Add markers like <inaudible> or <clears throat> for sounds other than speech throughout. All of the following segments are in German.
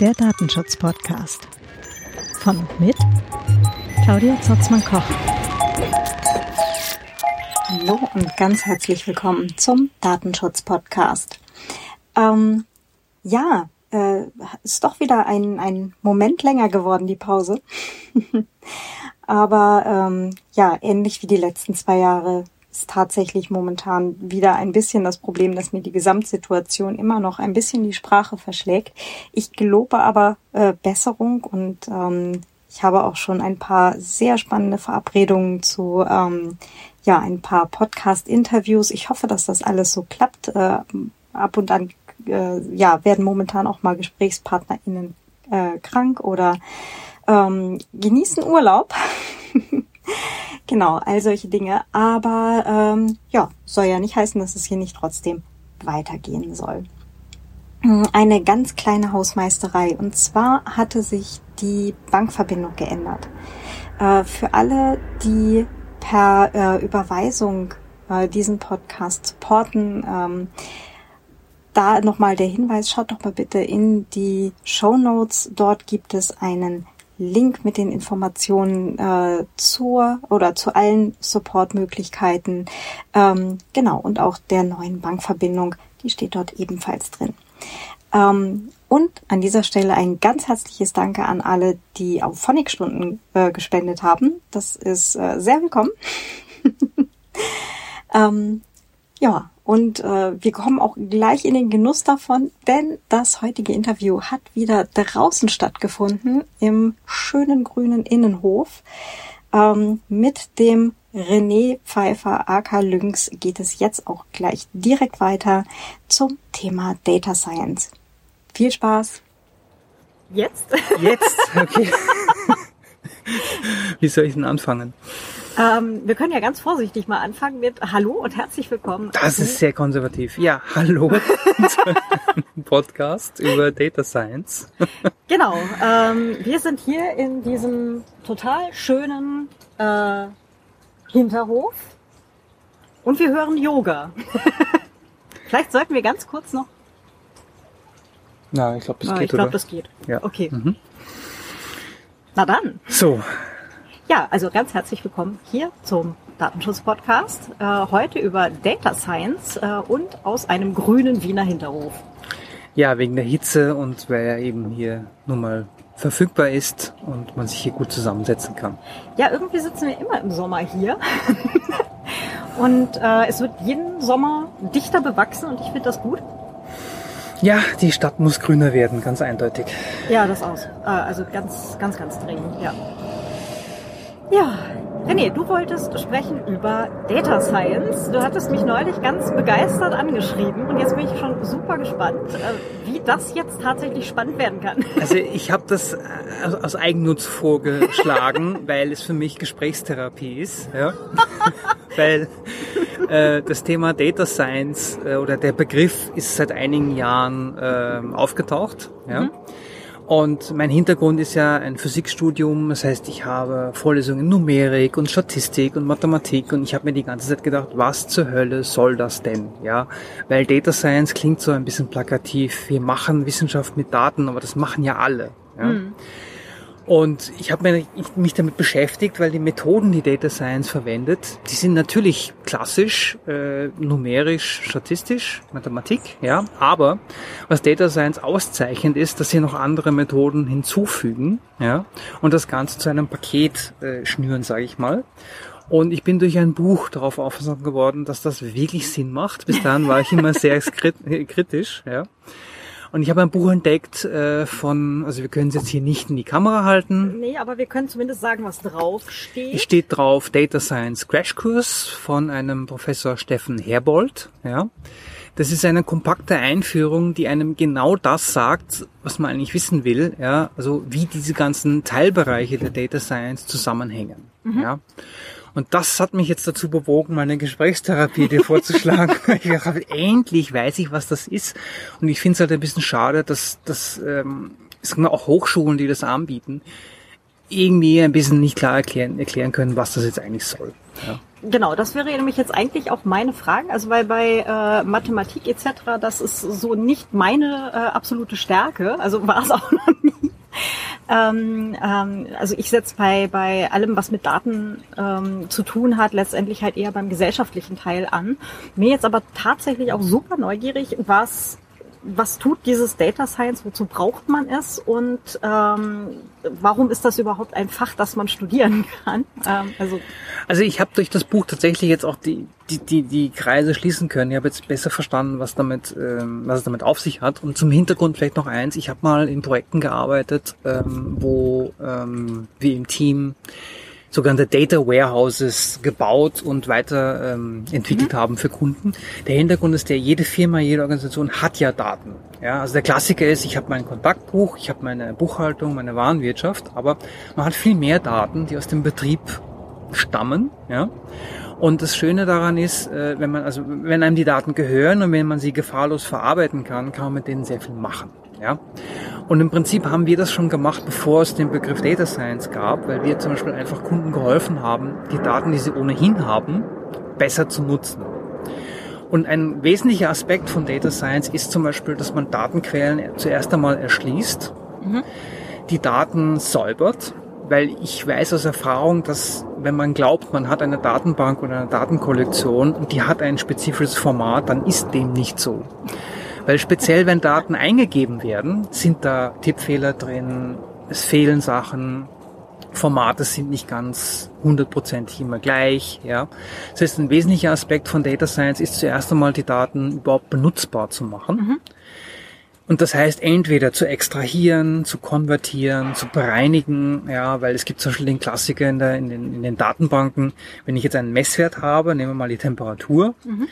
Der Datenschutz-Podcast. Von und mit Claudia Zotzmann-Koch. Hallo und ganz herzlich willkommen zum Datenschutz-Podcast. Ähm, ja, äh, ist doch wieder ein, ein Moment länger geworden, die Pause. <laughs> Aber ähm, ja, ähnlich wie die letzten zwei Jahre ist tatsächlich momentan wieder ein bisschen das Problem, dass mir die Gesamtsituation immer noch ein bisschen die Sprache verschlägt. Ich gelobe aber äh, Besserung und ähm, ich habe auch schon ein paar sehr spannende Verabredungen zu ähm, ja ein paar Podcast-Interviews. Ich hoffe, dass das alles so klappt. Äh, ab und an äh, ja werden momentan auch mal GesprächspartnerInnen äh, krank oder ähm, genießen Urlaub. <laughs> <laughs> genau, all solche Dinge. Aber ähm, ja, soll ja nicht heißen, dass es hier nicht trotzdem weitergehen soll. Hm, eine ganz kleine Hausmeisterei. Und zwar hatte sich die Bankverbindung geändert. Äh, für alle, die per äh, Überweisung äh, diesen Podcast supporten, ähm, da nochmal der Hinweis, schaut doch mal bitte in die Show Notes. Dort gibt es einen Link mit den Informationen äh, zur oder zu allen Supportmöglichkeiten. Ähm, genau, und auch der neuen Bankverbindung, die steht dort ebenfalls drin. Ähm, und an dieser Stelle ein ganz herzliches Danke an alle, die auf Phonic-Stunden äh, gespendet haben. Das ist äh, sehr willkommen. <laughs> ähm, ja, und äh, wir kommen auch gleich in den Genuss davon, denn das heutige Interview hat wieder draußen stattgefunden im schönen grünen Innenhof. Ähm, mit dem René Pfeiffer AK Lynx geht es jetzt auch gleich direkt weiter zum Thema Data Science. Viel Spaß! Jetzt? Jetzt, okay. <laughs> Wie soll ich denn anfangen? Ähm, wir können ja ganz vorsichtig mal anfangen mit Hallo und herzlich willkommen. Das ist sehr konservativ. Ja, hallo <laughs> Podcast über Data Science. genau. Ähm, wir sind hier in diesem total schönen äh, Hinterhof und wir hören Yoga. <laughs> Vielleicht sollten wir ganz kurz noch. Na, ich glaube, das ah, geht. Ich glaube, das geht. Ja. Okay. Mhm. Na dann. So, Ja, also ganz herzlich willkommen hier zum Datenschutz-Podcast. Äh, heute über Data Science äh, und aus einem grünen Wiener Hinterhof. ja, wegen der Hitze und weil er eben hier nun mal verfügbar ist und man sich hier gut zusammensetzen kann. Ja, irgendwie sitzen wir immer im Sommer hier. <laughs> und äh, es wird jeden Sommer dichter bewachsen und ich finde das gut. Ja, die Stadt muss grüner werden, ganz eindeutig. Ja, das aus. Äh, also ganz, ganz, ganz dringend, ja. Ja, René, du wolltest sprechen über Data Science. Du hattest mich neulich ganz begeistert angeschrieben und jetzt bin ich schon super gespannt, äh, wie das jetzt tatsächlich spannend werden kann. <laughs> Also ich habe das äh, aus, aus Eigennutz vorgeschlagen, <laughs> weil es für mich Gesprächstherapie ist. Ja? <laughs> weil äh, das Thema Data Science äh, oder der Begriff ist seit einigen Jahren äh, aufgetaucht. Ja? Mhm. Und mein Hintergrund ist ja ein Physikstudium, das heißt, ich habe Vorlesungen in Numerik und Statistik und Mathematik und ich habe mir die ganze Zeit gedacht, was zur Hölle soll das denn? Ja, weil Data Science klingt so ein bisschen plakativ. Wir machen Wissenschaft mit Daten, aber das machen ja alle. Ja? Mhm. Und ich habe mich, damit beschäftigt, weil die Methoden, die Data Science verwendet, die sind natürlich klassisch, äh, numerisch, statistisch, Mathematik, ja. Aber was Data Science auszeichnet, ist, dass sie noch andere Methoden hinzufügen, ja, und das Ganze zu einem Paket äh, schnüren, sage ich mal. Und ich bin durch ein Buch darauf aufmerksam geworden, dass das wirklich Sinn macht. Bis dahin war ich immer sehr kritisch, ja. Und ich habe ein Buch entdeckt äh, von, also wir können es jetzt hier nicht in die Kamera halten. Nee, aber wir können zumindest sagen, was drauf steht. Es steht drauf Data Science Crashkurs von einem Professor Steffen Herbold. Ja. Das ist eine kompakte Einführung, die einem genau das sagt, was man eigentlich wissen will, ja, also wie diese ganzen Teilbereiche der Data Science zusammenhängen. Ja. Und das hat mich jetzt dazu bewogen, meine Gesprächstherapie dir vorzuschlagen. <laughs> ich dachte, endlich weiß ich, was das ist. Und ich finde es halt ein bisschen schade, dass, dass ähm, es gibt auch Hochschulen, die das anbieten, irgendwie ein bisschen nicht klar erklären, erklären können, was das jetzt eigentlich soll. Ja. genau, das wäre nämlich jetzt eigentlich auch meine Frage. Also weil bei äh, Mathematik etc. das ist so nicht meine äh, absolute Stärke. Also war es auch noch nie. Ähm, ähm, also ich setze bei, bei allem, was mit Daten ähm, zu tun hat, letztendlich halt eher beim gesellschaftlichen Teil an. Mir jetzt aber tatsächlich auch super neugierig, was was tut dieses Data Science, wozu braucht man es und ähm, warum ist das überhaupt ein Fach, das man studieren <laughs> kann? Ähm, also, also ich habe durch das Buch tatsächlich jetzt auch die, die, die, die Kreise schließen können. Ich habe jetzt besser verstanden, was damit, ähm, was es damit auf sich hat. Und zum Hintergrund vielleicht noch eins, ich habe mal in Projekten gearbeitet, ähm, wo ähm, wir im Team sogenannte Data Warehouses gebaut und weiter ähm, entwickelt mhm. haben für Kunden. Der Hintergrund ist der, jede Firma, jede Organisation hat ja Daten. Ja, also der Klassiker ist, ich habe mein Kontaktbuch, ich habe meine Buchhaltung, meine Warenwirtschaft, aber man hat viel mehr Daten, die aus dem Betrieb stammen. Ja. Und das Schöne daran ist, äh, wenn man also wenn einem die Daten gehören und wenn man sie gefahrlos verarbeiten kann, kann man mit denen sehr viel machen. Ja? Und im Prinzip haben wir das schon gemacht, bevor es den Begriff Data Science gab, weil wir zum Beispiel einfach Kunden geholfen haben, die Daten, die sie ohnehin haben, besser zu nutzen. Und ein wesentlicher Aspekt von Data Science ist zum Beispiel, dass man Datenquellen zuerst einmal erschließt, mhm. die Daten säubert, weil ich weiß aus Erfahrung, dass wenn man glaubt, man hat eine Datenbank oder eine Datenkollektion und die hat ein spezifisches Format, dann ist dem nicht so. Weil speziell, wenn Daten eingegeben werden, sind da Tippfehler drin, es fehlen Sachen, Formate sind nicht ganz hundertprozentig immer gleich. Ja. Das heißt, ein wesentlicher Aspekt von Data Science ist zuerst einmal die Daten überhaupt benutzbar zu machen. Mhm. Und das heißt entweder zu extrahieren, zu konvertieren, zu bereinigen, ja, weil es gibt zum Beispiel den Klassiker in, der, in, den, in den Datenbanken, wenn ich jetzt einen Messwert habe, nehmen wir mal die Temperatur, mhm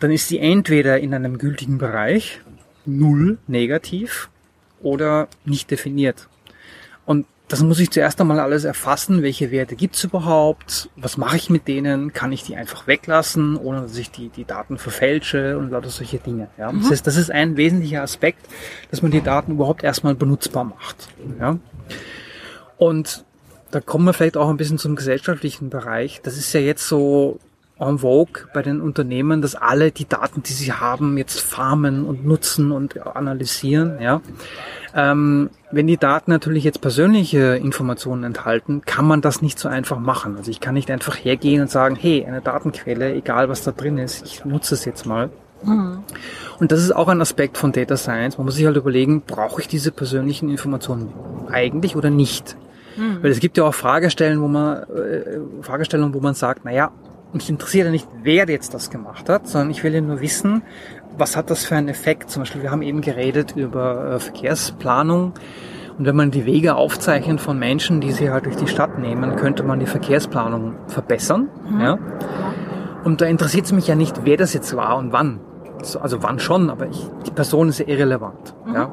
dann ist sie entweder in einem gültigen Bereich, null negativ, oder nicht definiert. Und das muss ich zuerst einmal alles erfassen, welche Werte gibt's überhaupt, was mache ich mit denen, kann ich die einfach weglassen, ohne dass ich die, die Daten verfälsche und lauter solche Dinge. Ja. Mhm. Das heißt, das ist ein wesentlicher Aspekt, dass man die Daten überhaupt erstmal benutzbar macht. Ja. Und da kommen wir vielleicht auch ein bisschen zum gesellschaftlichen Bereich. Das ist ja jetzt so en vogue bei den Unternehmen, dass alle die Daten, die sie haben, jetzt farmen und nutzen und analysieren. Ja. Ähm, wenn die Daten natürlich jetzt persönliche Informationen enthalten, kann man das nicht so einfach machen. Also ich kann nicht einfach hergehen und sagen, hey, eine Datenquelle, egal was da drin ist, ich nutze es jetzt mal. Mhm. Und das ist auch ein Aspekt von Data Science. Man muss sich halt überlegen, brauche ich diese persönlichen Informationen eigentlich oder nicht? Mhm. Weil es gibt ja auch Fragestellen, wo man, äh, Fragestellungen, wo man sagt, naja, mich interessiert ja nicht, wer jetzt das gemacht hat, sondern ich will ja nur wissen, was hat das für einen Effekt. Zum Beispiel, wir haben eben geredet über äh, Verkehrsplanung. Und wenn man die Wege aufzeichnet von Menschen, die sie halt durch die Stadt nehmen, könnte man die Verkehrsplanung verbessern. Mhm. Ja? Und da interessiert es mich ja nicht, wer das jetzt war und wann. Also wann schon, aber ich, die Person ist ja irrelevant. Mhm. Ja?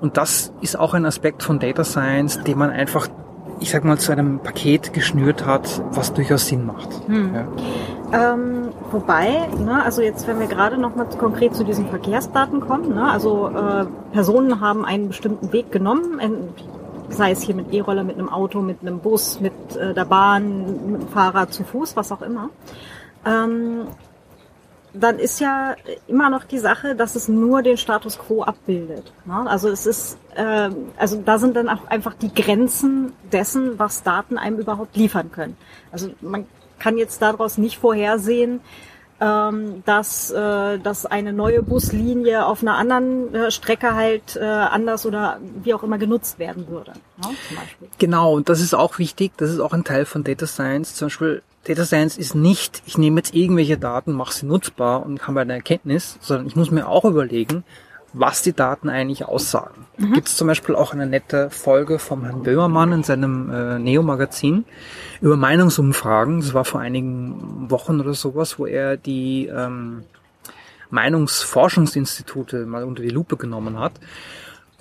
Und das ist auch ein Aspekt von Data Science, den man einfach ich sag mal, zu einem Paket geschnürt hat, was durchaus Sinn macht. Hm. Ja. Ähm, wobei, ne, also jetzt, wenn wir gerade noch mal konkret zu diesen Verkehrsdaten kommen, ne, also äh, Personen haben einen bestimmten Weg genommen, sei es hier mit E-Roller, mit einem Auto, mit einem Bus, mit äh, der Bahn, mit dem Fahrrad, zu Fuß, was auch immer. Ähm, dann ist ja immer noch die Sache, dass es nur den Status quo abbildet. Ne? Also es ist, äh, also da sind dann auch einfach die Grenzen dessen, was Daten einem überhaupt liefern können. Also man kann jetzt daraus nicht vorhersehen, ähm, dass, äh, dass eine neue Buslinie auf einer anderen äh, Strecke halt äh, anders oder wie auch immer genutzt werden würde. Ne? Zum Beispiel. Genau, und das ist auch wichtig, das ist auch ein Teil von Data Science. Zum Beispiel Data Science ist nicht, ich nehme jetzt irgendwelche Daten, mache sie nutzbar und habe eine Erkenntnis, sondern ich muss mir auch überlegen, was die Daten eigentlich aussagen. Mhm. Gibt es zum Beispiel auch eine nette Folge vom Herrn Böhmermann in seinem äh, Neo-Magazin über Meinungsumfragen. Das war vor einigen Wochen oder sowas, wo er die ähm, Meinungsforschungsinstitute mal unter die Lupe genommen hat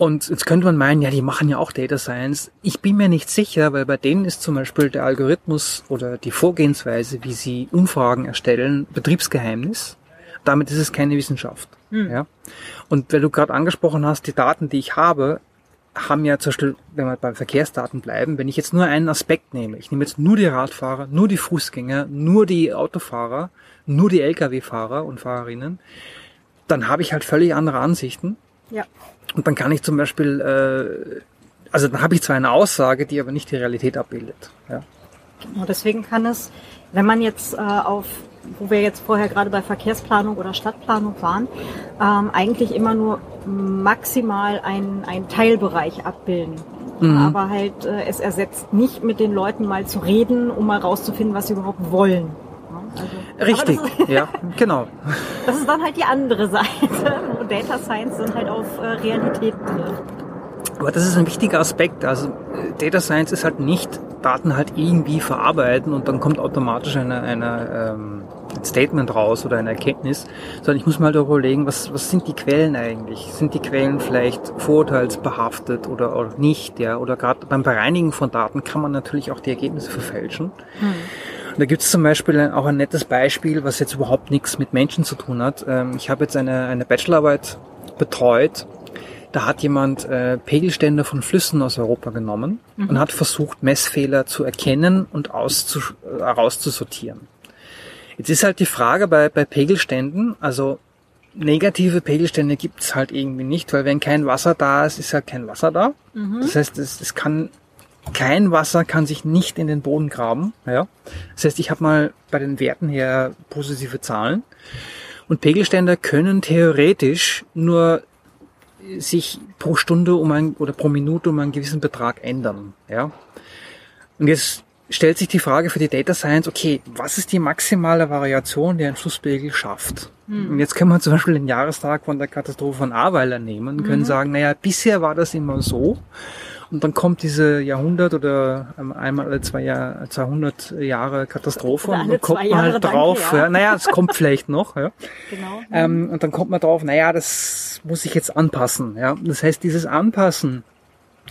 und jetzt könnte man meinen, ja, die machen ja auch Data Science. Ich bin mir nicht sicher, weil bei denen ist zum Beispiel der Algorithmus oder die Vorgehensweise, wie sie Umfragen erstellen, Betriebsgeheimnis. Damit ist es keine Wissenschaft. Hm. Ja? Und weil du gerade angesprochen hast, die Daten, die ich habe, haben ja zum Beispiel, wenn wir bei Verkehrsdaten bleiben, wenn ich jetzt nur einen Aspekt nehme, ich nehme jetzt nur die Radfahrer, nur die Fußgänger, nur die Autofahrer, nur die Lkw-Fahrer und Fahrerinnen, dann habe ich halt völlig andere Ansichten. Ja. Und dann kann ich zum Beispiel, äh, also dann habe ich zwar eine Aussage, die aber nicht die Realität abbildet. Ja. Und deswegen kann es, wenn man jetzt äh, auf, wo wir jetzt vorher gerade bei Verkehrsplanung oder Stadtplanung waren, ähm, eigentlich immer nur maximal einen, Teilbereich abbilden. Mhm. Aber halt, äh, es ersetzt nicht mit den Leuten mal zu reden, um mal rauszufinden, was sie überhaupt wollen. Also, Richtig, ist, ja, genau. <laughs> das ist dann halt die andere Seite, wo Data Science dann halt auf äh, Realität trifft. Aber das ist ein wichtiger Aspekt. Also Data Science ist halt nicht Daten halt irgendwie verarbeiten und dann kommt automatisch eine, eine ähm, Statement raus oder eine Erkenntnis, sondern ich muss mal halt überlegen, was, was sind die Quellen eigentlich? Sind die Quellen vielleicht vorurteilsbehaftet oder, oder nicht? Ja? Oder gerade beim Bereinigen von Daten kann man natürlich auch die Ergebnisse verfälschen. Und da gibt es zum Beispiel auch ein nettes Beispiel, was jetzt überhaupt nichts mit Menschen zu tun hat. Ähm, Ich habe jetzt eine, eine Bachelorarbeit betreut. Da hat jemand äh, Pegelstände von Flüssen aus Europa genommen und hat versucht, Messfehler zu erkennen und äh, herauszusortieren. Jetzt ist halt die Frage bei, bei Pegelständen, also negative Pegelstände gibt's halt irgendwie nicht, weil wenn kein Wasser da ist, ist halt kein Wasser da. Das heißt, es, es kann kein Wasser kann sich nicht in den Boden graben. Ja? Das heißt, ich habe mal bei den Werten her positive Zahlen. Und Pegelstände können theoretisch nur sich pro Stunde um ein, oder pro Minute um einen gewissen Betrag ändern. Ja? Und jetzt stellt sich die Frage für die Data Science, okay, was ist die maximale Variation, die ein Flusspegel schafft? Und jetzt können wir zum Beispiel den Jahrestag von der Katastrophe von Ahrweiler nehmen und können sagen, naja, bisher war das immer so. Und dann kommt diese Jahrhundert oder ähm, einmal alle zwei Jahr, 200 Jahre Katastrophe und dann kommt man Jahre, halt danke, drauf. ja. Ja. Naja, es kommt vielleicht noch. Ja. Genau. Ähm, und dann kommt man drauf, naja, das muss ich jetzt anpassen. Ja. Das heißt, dieses Anpassen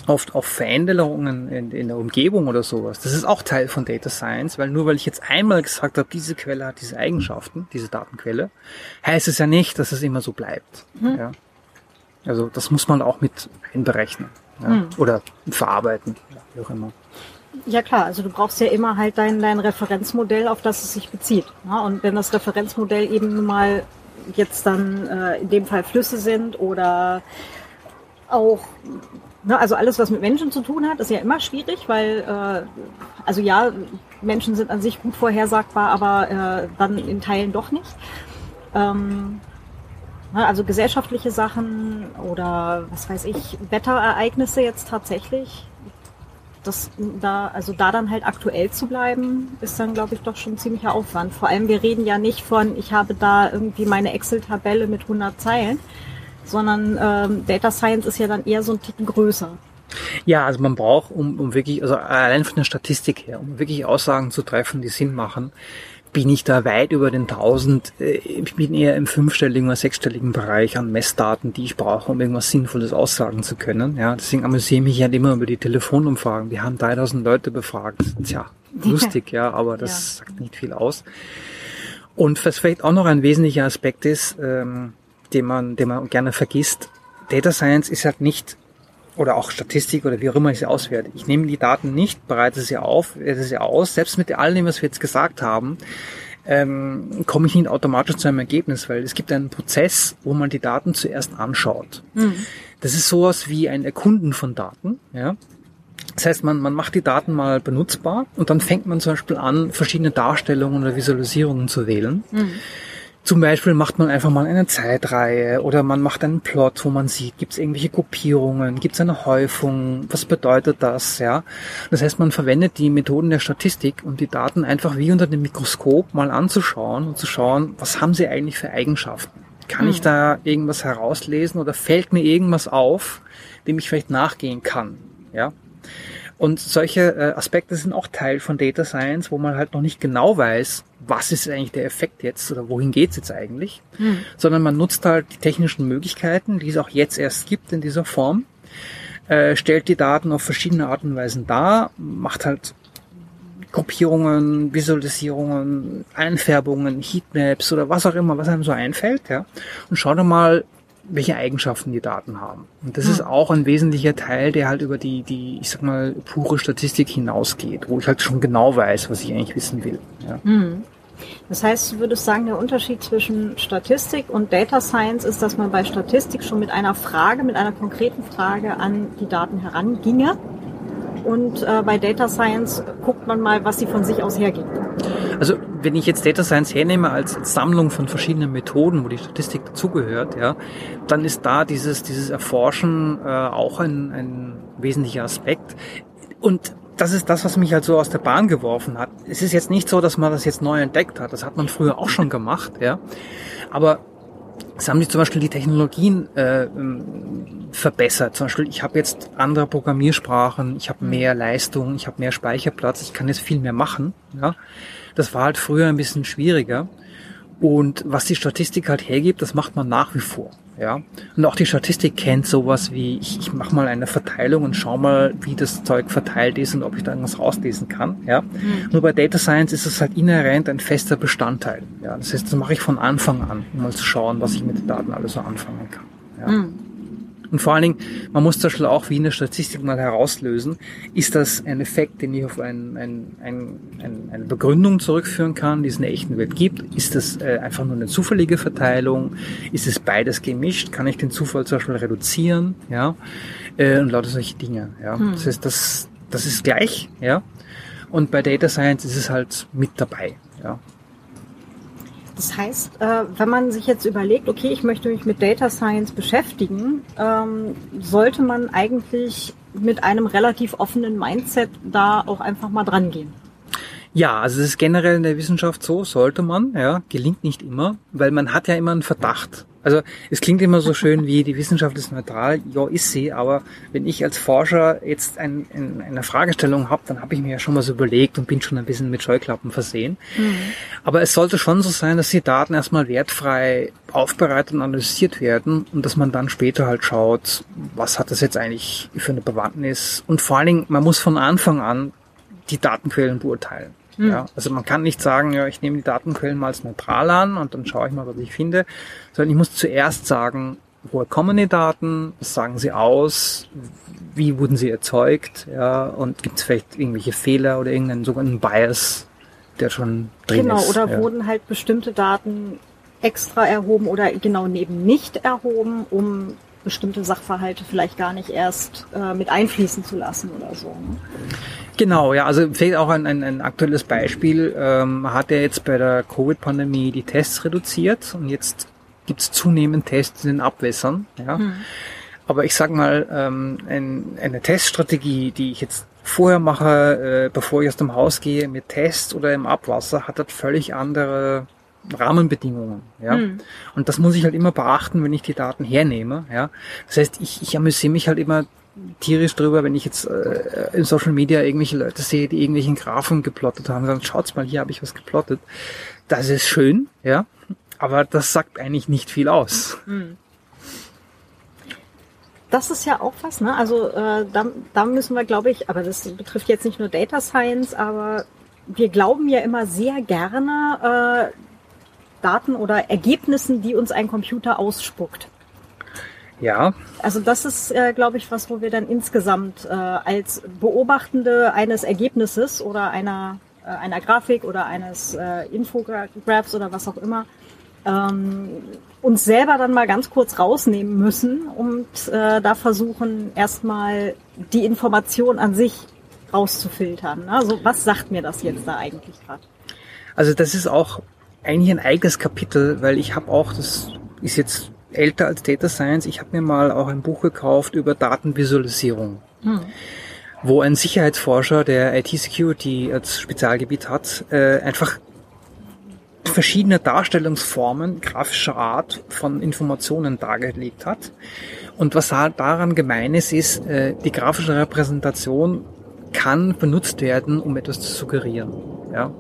auf, auf Veränderungen in, in der Umgebung oder sowas, das ist auch Teil von Data Science, weil nur weil ich jetzt einmal gesagt habe, diese Quelle hat diese Eigenschaften, diese Datenquelle, heißt es ja nicht, dass es immer so bleibt. Ja. Also das muss man auch mit einberechnen. Ja. Oder verarbeiten, wie auch immer. Ja klar, also du brauchst ja immer halt dein, dein Referenzmodell, auf das es sich bezieht. Ja, und wenn das Referenzmodell eben nun mal jetzt dann äh, in dem Fall Flüsse sind oder auch, ne, also alles, was mit Menschen zu tun hat, ist ja immer schwierig, weil, äh, also ja, Menschen sind an sich gut vorhersagbar, aber äh, dann in Teilen doch nicht. Ähm, ne, also gesellschaftliche Sachen oder was weiß ich, Wetterereignisse jetzt tatsächlich das da, also da dann halt aktuell zu bleiben, ist dann, glaube ich, doch schon ziemlicher Aufwand. Vor allem, wir reden ja nicht von, ich habe da irgendwie meine Excel-Tabelle mit 100 Zeilen, sondern ähm, Data Science ist ja dann eher so ein Ticken größer. Ja, also man braucht, um, um wirklich, also allein von der Statistik her, um wirklich Aussagen zu treffen, die Sinn machen, bin ich da weit über den 1000. äh, Ich bin eher im fünfstelligen oder sechsstelligen Bereich an Messdaten, die ich brauche, um irgendwas Sinnvolles aussagen zu können. Ja, deswegen amüsiere ich mich halt immer über die Telefonumfragen. Wir haben 3000 Leute befragt. Tja, <laughs> lustig, ja, aber das sagt nicht viel aus. Und was vielleicht auch noch ein wesentlicher Aspekt ist, ähm, den man, den man gerne vergisst, Data Science ist halt nicht oder auch Statistik oder wie auch immer ich sie auswerte. Ich nehme die Daten nicht, bereite sie auf, werte sie aus. Selbst mit all dem, was wir jetzt gesagt haben, ähm, komme ich nicht automatisch zu einem Ergebnis, weil es gibt einen Prozess, wo man die Daten zuerst anschaut. Das ist sowas wie ein Erkunden von Daten. Ja? Das heißt, man, man macht die Daten mal benutzbar und dann fängt man zum Beispiel an, verschiedene Darstellungen oder Visualisierungen zu wählen. Zum Beispiel macht man einfach mal eine Zeitreihe oder man macht einen Plot, wo man sieht, gibt es irgendwelche Gruppierungen, gibt es eine Häufung, was bedeutet das, ja. Das heißt, man verwendet die Methoden der Statistik, um die Daten einfach wie unter dem Mikroskop mal anzuschauen und zu schauen, was haben sie eigentlich für Eigenschaften. Kann ich da irgendwas herauslesen oder fällt mir irgendwas auf, dem ich vielleicht nachgehen kann, ja. Und solche äh, Aspekte sind auch Teil von Data Science, wo man halt noch nicht genau weiß, was ist eigentlich der Effekt jetzt oder wohin geht's jetzt eigentlich, sondern man nutzt halt die technischen Möglichkeiten, die es auch jetzt erst gibt in dieser Form, äh, stellt die Daten auf verschiedene Arten und Weisen dar, macht halt Gruppierungen, Visualisierungen, Einfärbungen, Heatmaps oder was auch immer, was einem so einfällt, ja, und schaut dann mal, welche Eigenschaften die Daten haben. Und das ist auch ein wesentlicher Teil, der halt über die, die, ich sag mal, pure Statistik hinausgeht, wo ich halt schon genau weiß, was ich eigentlich wissen will. Ja. Das heißt, du würdest sagen, der Unterschied zwischen Statistik und Data Science ist, dass man bei Statistik schon mit einer Frage, mit einer konkreten Frage an die Daten heranginge. Und äh, bei Data Science guckt man mal, was sie von sich aus hergibt. Also wenn ich jetzt Data Science hernehme als Sammlung von verschiedenen Methoden, wo die Statistik dazugehört, ja, dann ist da dieses, dieses Erforschen äh, auch ein, ein wesentlicher Aspekt. Und das ist das, was mich halt so aus der Bahn geworfen hat. Es ist jetzt nicht so, dass man das jetzt neu entdeckt hat. Das hat man früher auch schon gemacht, ja. Aber es haben sich zum Beispiel die Technologien äh, ähm, verbessert. Zum Beispiel, ich habe jetzt andere Programmiersprachen, ich habe mehr Leistung, ich habe mehr Speicherplatz, ich kann jetzt viel mehr machen. Ja. Das war halt früher ein bisschen schwieriger. Und was die Statistik halt hergibt, das macht man nach wie vor. Ja. Und auch die Statistik kennt sowas wie, ich, ich mache mal eine Verteilung und schau mal, wie das Zeug verteilt ist und ob ich da irgendwas rauslesen kann. Ja. Nur bei Data Science ist es halt inhärent ein fester Bestandteil. Ja. Das heißt, das mache ich von Anfang an, um mal zu schauen, was ich mit den Daten alles so anfangen kann. Ja. Und vor allen Dingen, man muss zum Beispiel auch wie in der Statistik mal herauslösen, ist das ein Effekt, den ich auf ein, ein, ein, ein, eine Begründung zurückführen kann, die es in der echten Welt gibt? Ist das äh, einfach nur eine zufällige Verteilung? Ist es beides gemischt? Kann ich den Zufall zum Beispiel reduzieren? Ja, äh, und lauter solche Dinge. Ja, das heißt, das, das ist gleich. Ja, und bei Data Science ist es halt mit dabei. Ja. Das heißt, äh, wenn man sich jetzt überlegt, okay, ich möchte mich mit Data Science beschäftigen, ähm, sollte man eigentlich mit einem relativ offenen Mindset da auch einfach mal dran gehen. Ja, also es ist generell in der Wissenschaft so, sollte man, ja, gelingt nicht immer, weil man hat ja immer einen Verdacht. Also es klingt immer so schön wie die Wissenschaft ist neutral, ja ist sie, aber wenn ich als Forscher jetzt ein, ein, eine Fragestellung habe, dann habe ich mir ja schon mal so überlegt und bin schon ein bisschen mit Scheuklappen versehen. Aber es sollte schon so sein, dass die Daten erstmal wertfrei aufbereitet und analysiert werden und dass man dann später halt schaut, was hat das jetzt eigentlich für eine Bewandtnis und vor allen Dingen, man muss von Anfang an die Datenquellen beurteilen. Ja, also man kann nicht sagen, ja, ich nehme die Datenquellen mal als neutral an und dann schaue ich mal, was ich finde, sondern ich muss zuerst sagen, woher kommen die Daten, was sagen sie aus, wie wurden sie erzeugt, ja, und gibt es vielleicht irgendwelche Fehler oder irgendeinen sogenannten Bias, der schon drin genau, ist. oder ja. wurden halt bestimmte Daten extra erhoben oder genau neben nicht erhoben, um bestimmte Sachverhalte vielleicht gar nicht erst äh, mit einfließen zu lassen oder so. Ne? Genau, ja, also vielleicht auch ein, ein, ein aktuelles Beispiel. Ähm, man hat ja jetzt bei der Covid-Pandemie die Tests reduziert und jetzt gibt es zunehmend Tests in den Abwässern. Ja. Aber ich sag mal, ähm, ein, eine Teststrategie, die ich jetzt vorher mache, äh, bevor ich aus dem Haus gehe, mit Test oder im Abwasser, hat halt völlig andere Rahmenbedingungen. Ja. Und das muss ich halt immer beachten, wenn ich die Daten hernehme. Ja. Das heißt, ich, ich amüsiere mich halt immer tierisch drüber, wenn ich jetzt äh, in Social Media irgendwelche Leute sehe, die irgendwelchen Graphen geplottet haben, dann schaut's mal, hier habe ich was geplottet. Das ist schön, ja, aber das sagt eigentlich nicht viel aus. Das ist ja auch was, ne? Also äh, da, da müssen wir, glaube ich, aber das betrifft jetzt nicht nur Data Science, aber wir glauben ja immer sehr gerne äh, Daten oder Ergebnissen, die uns ein Computer ausspuckt. Ja, Also das ist, äh, glaube ich, was, wo wir dann insgesamt äh, als Beobachtende eines Ergebnisses oder einer, äh, einer Grafik oder eines äh, Infographs oder was auch immer ähm, uns selber dann mal ganz kurz rausnehmen müssen und äh, da versuchen erstmal die Information an sich rauszufiltern. Ne? Also was sagt mir das jetzt da eigentlich gerade? also das ist auch eigentlich ein eigenes Kapitel, weil ich habe auch, das ist jetzt älter als Data Science, ich habe mir mal auch ein Buch gekauft über Datenvisualisierung. wo ein Sicherheitsforscher, der IT-Security als Spezialgebiet hat, äh, einfach verschiedene Darstellungsformen grafischer Art von Informationen dargelegt hat. Und was halt daran gemein ist, ist, äh, die grafische Repräsentation kann benutzt werden, um etwas zu suggerieren. Ja?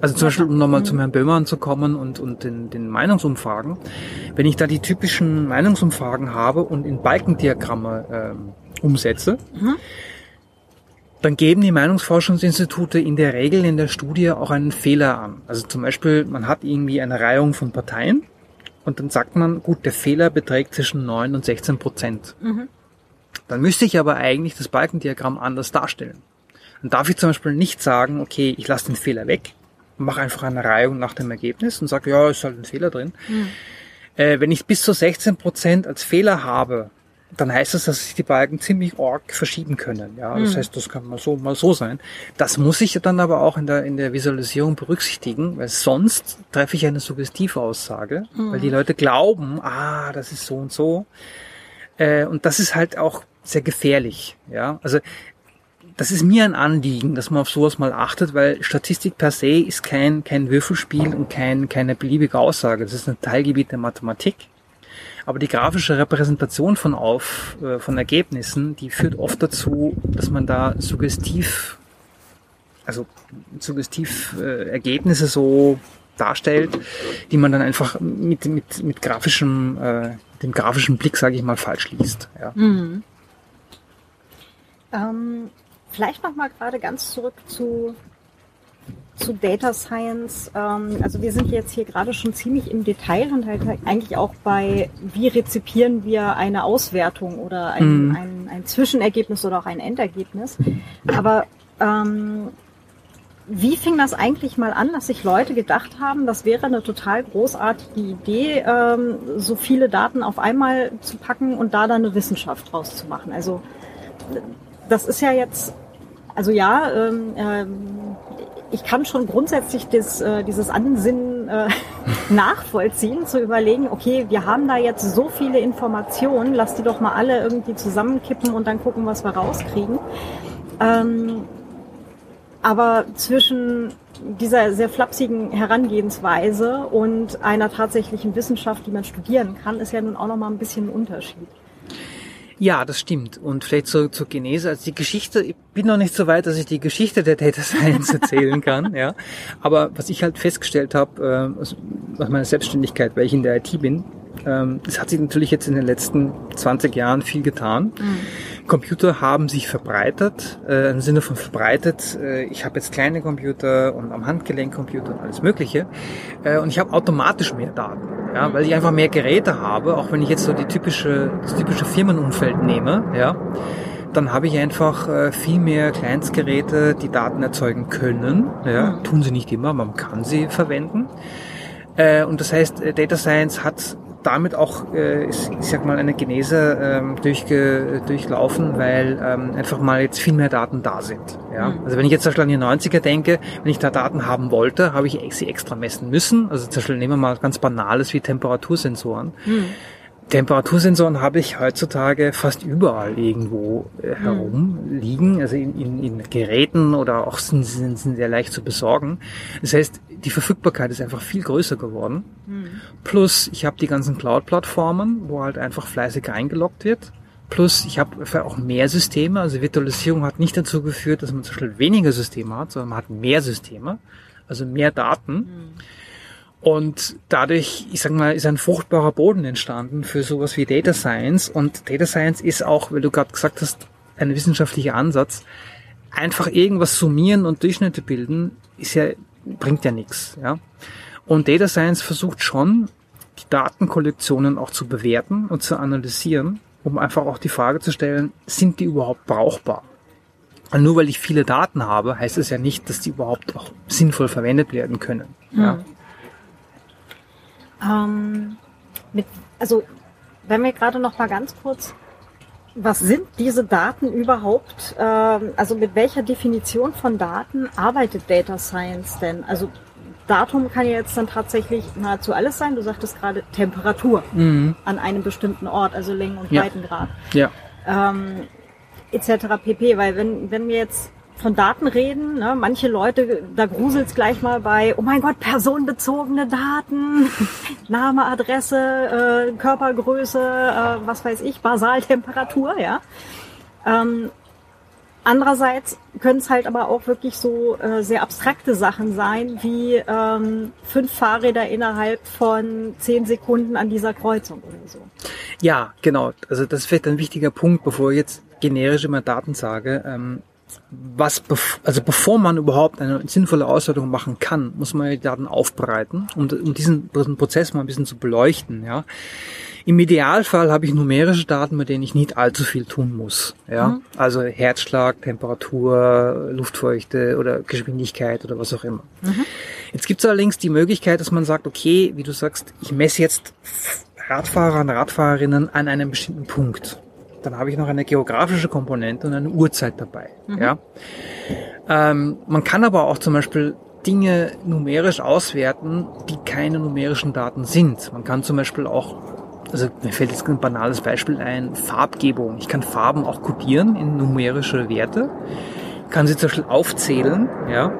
Also zum Beispiel, um nochmal zum Herrn Böhmermann zu kommen und, und den, den Meinungsumfragen. Wenn ich da die typischen Meinungsumfragen habe und in Balkendiagramme ähm, umsetze, dann geben die Meinungsforschungsinstitute in der Regel in der Studie auch einen Fehler an. Also zum Beispiel, man hat irgendwie eine Reihung von Parteien und dann sagt man, gut, der Fehler beträgt zwischen 9 und 16 Prozent. Dann müsste ich aber eigentlich das Balkendiagramm anders darstellen. Dann darf ich zum Beispiel nicht sagen, okay, ich lasse den Fehler weg, mache einfach eine Reihung nach dem Ergebnis und sage, ja, ist halt ein Fehler drin. Äh, wenn ich bis zu 16 Prozent als Fehler habe, dann heißt das, dass sich die Balken ziemlich arg verschieben können. Ja, das heißt, das kann mal so, mal so sein. Das muss ich dann aber auch in der, in der Visualisierung berücksichtigen, weil sonst treffe ich eine Suggestivaussage, weil die Leute glauben, ah, das ist so und so. Äh, und das ist halt auch sehr gefährlich. Ja, also das ist mir ein Anliegen, dass man auf sowas mal achtet, weil Statistik per se ist kein, kein Würfelspiel und kein, keine beliebige Aussage. Das ist ein Teilgebiet der Mathematik. Aber die grafische Repräsentation von auf, äh, von Ergebnissen, die führt oft dazu, dass man da suggestiv, also suggestiv äh, Ergebnisse so darstellt, die man dann einfach mit, mit, mit grafischem, äh, dem grafischen Blick, sage ich mal, falsch liest. Ja. Ähm, vielleicht noch mal gerade ganz zurück zu, zu Data Science. Ähm, also wir sind jetzt hier gerade schon ziemlich im Detail und halt eigentlich auch bei, wie rezipieren wir eine Auswertung oder ein, ein, ein Zwischenergebnis oder auch ein Endergebnis. Aber ähm, wie fing das eigentlich mal an, dass sich Leute gedacht haben, das wäre eine total großartige Idee, ähm, so viele Daten auf einmal zu packen und da dann eine Wissenschaft draus zu machen? Also das ist ja jetzt, also ja, ähm, ähm, ich kann schon grundsätzlich das, äh, dieses Ansinnen äh, <laughs> nachvollziehen, zu überlegen, okay, wir haben da jetzt so viele Informationen, lass die doch mal alle irgendwie zusammenkippen und dann gucken, was wir rauskriegen. Ähm, aber zwischen dieser sehr flapsigen Herangehensweise und einer tatsächlichen Wissenschaft, die man studieren kann, ist ja nun auch noch mal ein bisschen ein Unterschied. Ja, das stimmt. Und vielleicht zur, zur Genese, also die Geschichte, ich bin noch nicht so weit, dass ich die Geschichte der Data <laughs> Science erzählen kann, ja. Aber was ich halt festgestellt habe, äh, aus, meiner Selbstständigkeit, weil ich in der IT bin, es hat sich natürlich jetzt in den letzten 20 Jahren viel getan. Computer haben sich verbreitet, äh, im Sinne von verbreitet. Äh, ich habe jetzt kleine Computer und am Handgelenk Computer und alles Mögliche. Äh, und ich habe automatisch mehr Daten, ja, weil ich einfach mehr Geräte habe. Auch wenn ich jetzt so die typische, das typische Firmenumfeld nehme, ja, dann habe ich einfach äh, viel mehr Kleinstgeräte, die Daten erzeugen können. Ja, tun sie nicht immer, man kann sie verwenden. Äh, und das heißt, äh, Data Science hat damit auch, äh, ist, ich sag mal, eine Genese ähm, durchge, durchlaufen, weil ähm, einfach mal jetzt viel mehr Daten da sind. Ja? Also wenn ich jetzt zum Beispiel an die 90er denke, wenn ich da Daten haben wollte, habe ich sie extra messen müssen. Also zum Beispiel nehmen wir mal ganz Banales wie Temperatursensoren. Temperatursensoren habe ich heutzutage fast überall irgendwo äh, herumliegen, also in, in, in Geräten oder auch sind, sind, sind sehr leicht zu besorgen. Das heißt, die Verfügbarkeit ist einfach viel größer geworden. Plus, ich habe die ganzen Cloud-Plattformen, wo halt einfach fleißig eingeloggt wird. Plus, ich habe auch mehr Systeme. Also Virtualisierung hat nicht dazu geführt, dass man zum Beispiel weniger Systeme hat, sondern man hat mehr Systeme, also mehr Daten. Und dadurch, ich sag mal, ist ein fruchtbarer Boden entstanden für sowas wie Data Science. Und Data Science ist auch, weil du gerade gesagt hast, ein wissenschaftlicher Ansatz. Einfach irgendwas summieren und Durchschnitte bilden, ist ja, bringt ja nichts. Ja? Und Data Science versucht schon, die Datenkollektionen auch zu bewerten und zu analysieren, um einfach auch die Frage zu stellen, sind die überhaupt brauchbar? Und nur weil ich viele Daten habe, heißt es ja nicht, dass die überhaupt auch sinnvoll verwendet werden können. Ja. Ähm, mit, also wenn wir gerade noch mal ganz kurz, was sind diese Daten überhaupt? Ähm, also mit welcher Definition von Daten arbeitet Data Science denn? Also Datum kann ja jetzt dann tatsächlich nahezu alles sein. Du sagtest gerade Temperatur an einem bestimmten Ort, also Längen- und Ja. Breitengrad Ja. ähm, etc. pp. Weil wenn, wenn wir jetzt von Daten reden, ne, manche Leute, da gruselt's gleich mal bei, oh mein Gott, personenbezogene Daten, <laughs> Name, Adresse, äh, Körpergröße, äh, was weiß ich, Basaltemperatur, ja. Ähm, andererseits können es halt aber auch wirklich so äh, sehr abstrakte Sachen sein, wie ähm, fünf Fahrräder innerhalb von zehn Sekunden an dieser Kreuzung oder so. Ja, genau. Also das ist vielleicht ein wichtiger Punkt, bevor ich jetzt generisch immer Daten sage. Ähm, was, also bevor man überhaupt eine sinnvolle Auswertung machen kann, muss man die Daten aufbereiten, um, um diesen Prozess mal ein bisschen zu beleuchten, ja. Im Idealfall habe ich numerische Daten, mit denen ich nicht allzu viel tun muss. Ja? Mhm. Also Herzschlag, Temperatur, Luftfeuchte oder Geschwindigkeit oder was auch immer. Mhm. Jetzt gibt es allerdings die Möglichkeit, dass man sagt, okay, wie du sagst, ich messe jetzt Radfahrer und Radfahrerinnen an einem bestimmten Punkt. Dann habe ich noch eine geografische Komponente und eine Uhrzeit dabei. Mhm. Ja? Ähm, man kann aber auch zum Beispiel Dinge numerisch auswerten, die keine numerischen Daten sind. Man kann zum Beispiel auch also mir fällt jetzt ein banales Beispiel ein, Farbgebung. Ich kann Farben auch codieren in numerische Werte, kann sie zum Beispiel aufzählen, ja,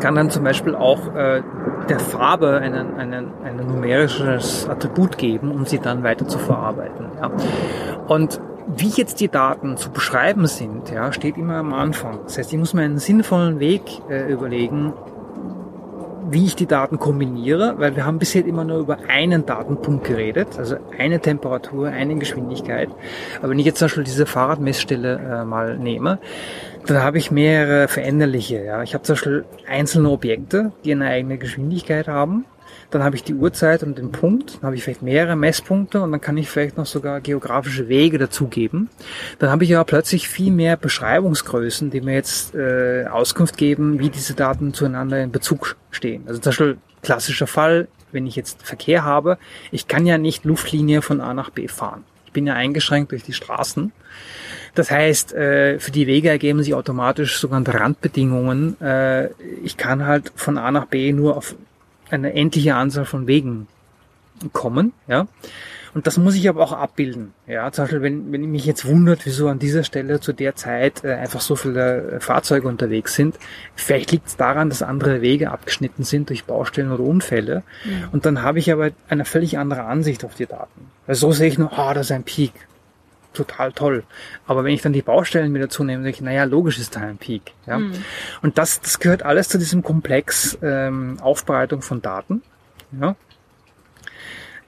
kann dann zum Beispiel auch äh, der Farbe einen, einen, ein numerisches Attribut geben, um sie dann weiter zu verarbeiten. Ja. Und wie jetzt die Daten zu beschreiben sind, ja, steht immer am Anfang. Das heißt, ich muss mir einen sinnvollen Weg äh, überlegen, wie ich die Daten kombiniere, weil wir haben bisher immer nur über einen Datenpunkt geredet, also eine Temperatur, eine Geschwindigkeit. Aber wenn ich jetzt zum Beispiel diese Fahrradmessstelle äh, mal nehme, dann habe ich mehrere veränderliche. Ja. Ich habe zum Beispiel einzelne Objekte, die eine eigene Geschwindigkeit haben dann habe ich die Uhrzeit und den Punkt, dann habe ich vielleicht mehrere Messpunkte und dann kann ich vielleicht noch sogar geografische Wege dazugeben. Dann habe ich aber plötzlich viel mehr Beschreibungsgrößen, die mir jetzt äh, Auskunft geben, wie diese Daten zueinander in Bezug stehen. Also zum Beispiel klassischer Fall, wenn ich jetzt Verkehr habe, ich kann ja nicht Luftlinie von A nach B fahren. Ich bin ja eingeschränkt durch die Straßen. Das heißt, äh, für die Wege ergeben sich automatisch sogenannte Randbedingungen. Äh, ich kann halt von A nach B nur auf eine endliche Anzahl von Wegen kommen, ja. Und das muss ich aber auch abbilden. Ja, zum Beispiel, wenn, wenn mich jetzt wundert, wieso an dieser Stelle zu der Zeit äh, einfach so viele äh, Fahrzeuge unterwegs sind, vielleicht liegt es daran, dass andere Wege abgeschnitten sind durch Baustellen oder Unfälle. Mhm. Und dann habe ich aber eine völlig andere Ansicht auf die Daten. Weil so sehe ich nur, ah, oh, das ist ein Peak. Total toll. Aber wenn ich dann die Baustellen mit dazu nehme, denke ich, naja, logisch ist da ein Peak. Ja? Mhm. Und das, das gehört alles zu diesem Komplex ähm, Aufbereitung von Daten. Ja?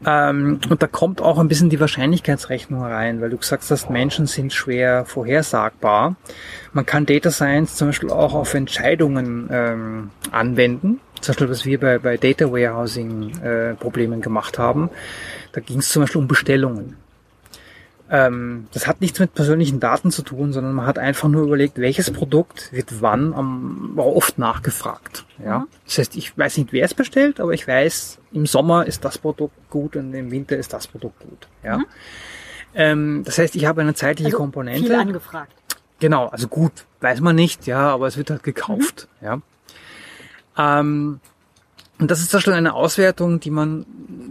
Ähm, und da kommt auch ein bisschen die Wahrscheinlichkeitsrechnung rein, weil du gesagt hast, Menschen sind schwer vorhersagbar. Man kann Data Science zum Beispiel auch auf Entscheidungen ähm, anwenden. Zum Beispiel, was wir bei, bei Data Warehousing äh, Problemen gemacht haben. Da ging es zum Beispiel um Bestellungen. Ähm, das hat nichts mit persönlichen Daten zu tun, sondern man hat einfach nur überlegt, welches Produkt wird wann am, oft nachgefragt. Ja? Mhm. Das heißt, ich weiß nicht, wer es bestellt, aber ich weiß, im Sommer ist das Produkt gut und im Winter ist das Produkt gut. Ja? Mhm. Ähm, das heißt, ich habe eine zeitliche also Komponente. Viel angefragt. Genau, also gut, weiß man nicht, ja, aber es wird halt gekauft. Mhm. Ja? Ähm, und das ist zum Beispiel eine Auswertung, die man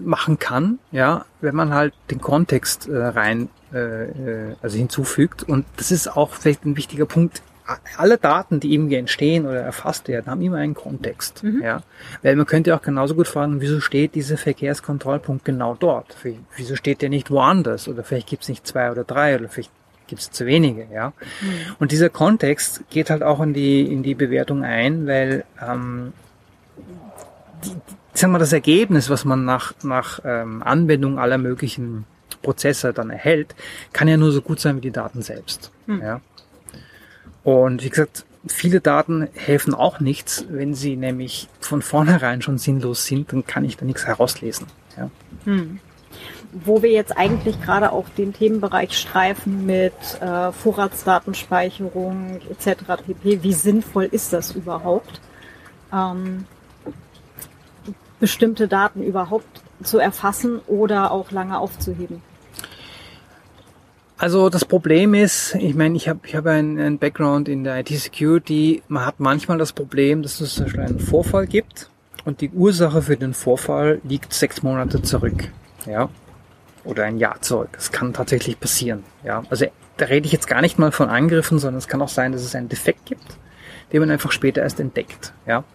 machen kann, ja, wenn man halt den Kontext äh, rein, äh, äh, also hinzufügt. Und das ist auch vielleicht ein wichtiger Punkt. Alle Daten, die irgendwie entstehen oder erfasst werden, haben immer einen Kontext. Mhm. Ja, weil man könnte auch genauso gut fragen, wieso steht dieser Verkehrskontrollpunkt genau dort? Wieso steht der nicht woanders? Oder vielleicht gibt es nicht zwei oder drei oder vielleicht gibt es zu wenige, ja. Mhm. Und dieser Kontext geht halt auch in die in die Bewertung ein, weil ähm, die, sagen wir, das Ergebnis, was man nach, nach ähm, Anwendung aller möglichen Prozesse dann erhält, kann ja nur so gut sein wie die Daten selbst. Hm. Ja. Und wie gesagt, viele Daten helfen auch nichts, wenn sie nämlich von vornherein schon sinnlos sind, dann kann ich da nichts herauslesen. Ja. Hm. Wo wir jetzt eigentlich gerade auch den Themenbereich streifen mit äh, Vorratsdatenspeicherung etc. pp. Wie sinnvoll ist das überhaupt? Ähm, bestimmte Daten überhaupt zu erfassen oder auch lange aufzuheben? Also das Problem ist, ich meine, ich habe ich hab einen, Background in der IT-Security. Man hat manchmal das Problem, dass es einen Vorfall gibt und die Ursache für den Vorfall liegt sechs Monate zurück. Ja, oder ein Jahr zurück. Das kann tatsächlich passieren. Ja, also da rede ich jetzt gar nicht mal von Angriffen, sondern es kann auch sein, dass es einen Defekt gibt, den man einfach später erst entdeckt. Ja,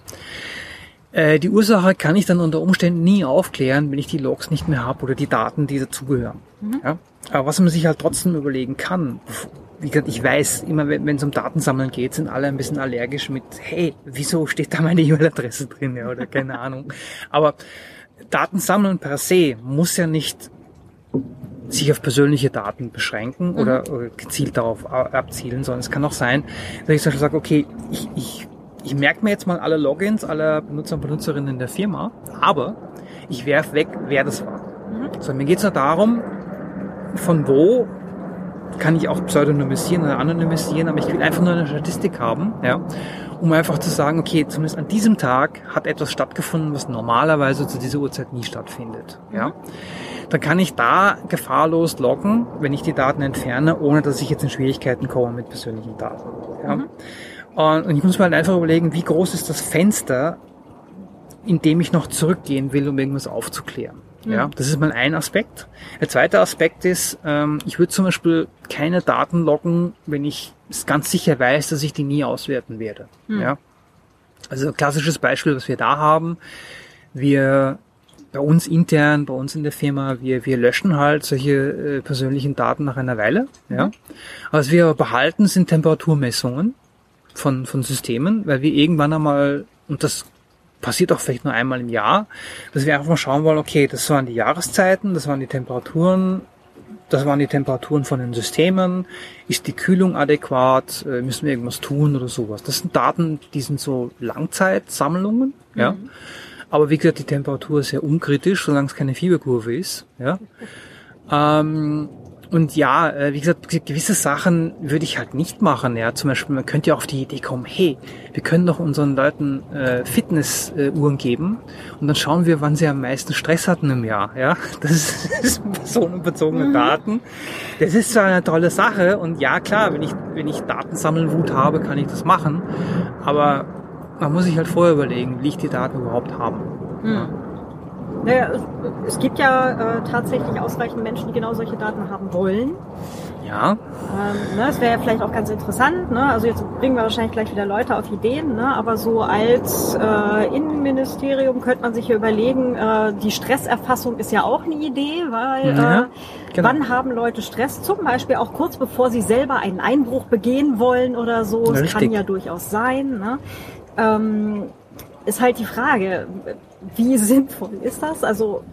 äh, die Ursache kann ich dann unter Umständen nie aufklären, wenn ich die Logs nicht mehr habe oder die Daten, die dazugehören. Mhm. Ja? Aber was man sich halt trotzdem überlegen kann, wie gesagt, ich weiß, immer wenn es um Datensammeln geht, sind alle ein bisschen allergisch mit, hey, wieso steht da meine E-Mail-Adresse drin ja, oder keine <laughs> Ahnung. Aber Datensammeln per se muss ja nicht sich auf persönliche Daten beschränken Mhm. oder, oder gezielt darauf abzielen, sondern es kann auch sein, dass ich zum Beispiel sage, okay, ich, ich, ich merke mir jetzt mal alle Logins aller Benutzer und Benutzerinnen der Firma, aber ich werf weg, wer das war. Mhm. So, mir geht's nur darum, von wo kann ich auch pseudonymisieren oder anonymisieren, aber ich will einfach nur eine Statistik haben, ja, um einfach zu sagen, okay, zumindest an diesem Tag hat etwas stattgefunden, was normalerweise zu dieser Uhrzeit nie stattfindet, ja. Dann kann ich da gefahrlos loggen, wenn ich die Daten entferne, ohne dass ich jetzt in Schwierigkeiten komme mit persönlichen Daten. Ja. Und, und ich muss mir halt einfach überlegen, wie groß ist das Fenster, in dem ich noch zurückgehen will, um irgendwas aufzuklären. Ja, das ist mal ein Aspekt. Der zweite Aspekt ist, ähm, ich würde zum Beispiel keine Daten loggen, wenn ich es ganz sicher weiß, dass ich die nie auswerten werde. Ja. Also ein klassisches Beispiel, was wir da haben, wir bei uns intern, bei uns in der Firma, wir, wir löschen halt solche äh, persönlichen Daten nach einer Weile. Ja. Was wir behalten, sind Temperaturmessungen von, von Systemen, weil wir irgendwann einmal, und das passiert auch vielleicht nur einmal im Jahr, dass wir einfach mal schauen wollen, okay, das waren die Jahreszeiten, das waren die Temperaturen, das waren die Temperaturen von den Systemen, ist die Kühlung adäquat, äh, müssen wir irgendwas tun oder sowas. Das sind Daten, die sind so Langzeitsammlungen, ja. Aber wie gesagt, die Temperatur ist sehr unkritisch, solange es keine Fieberkurve ist, ja. Ähm, und ja, äh, wie gesagt, gewisse Sachen würde ich halt nicht machen. Ja, zum Beispiel, man könnte ja auf die Idee kommen, hey, wir können doch unseren Leuten äh, Fitnessuhren geben und dann schauen wir, wann sie am meisten Stress hatten im Jahr. Ja, <laughs> das ist, das ist personenbezogene Daten. Das ist zwar eine tolle Sache und ja, klar, wenn ich wenn ich Datensammelwut habe, kann ich das machen. Aber man muss sich halt vorher überlegen, will ich die Daten überhaupt haben. Naja, es, es gibt ja äh, tatsächlich ausreichend Menschen, die genau solche Daten haben wollen. Ja, Ähm, ne, es wäre ja vielleicht auch ganz interessant, ne? also jetzt bringen wir wahrscheinlich gleich wieder Leute auf Ideen, ne? aber so als äh, Innenministerium könnte man sich ja überlegen, äh, die Stresserfassung ist ja auch eine Idee, weil Ja, äh, genau. wann haben Leute Stress? Zum Beispiel auch kurz bevor sie selber einen Einbruch begehen wollen oder so. Das kann ja durchaus sein. Ne? Ähm, ist halt die Frage, wie sinnvoll ist das? Also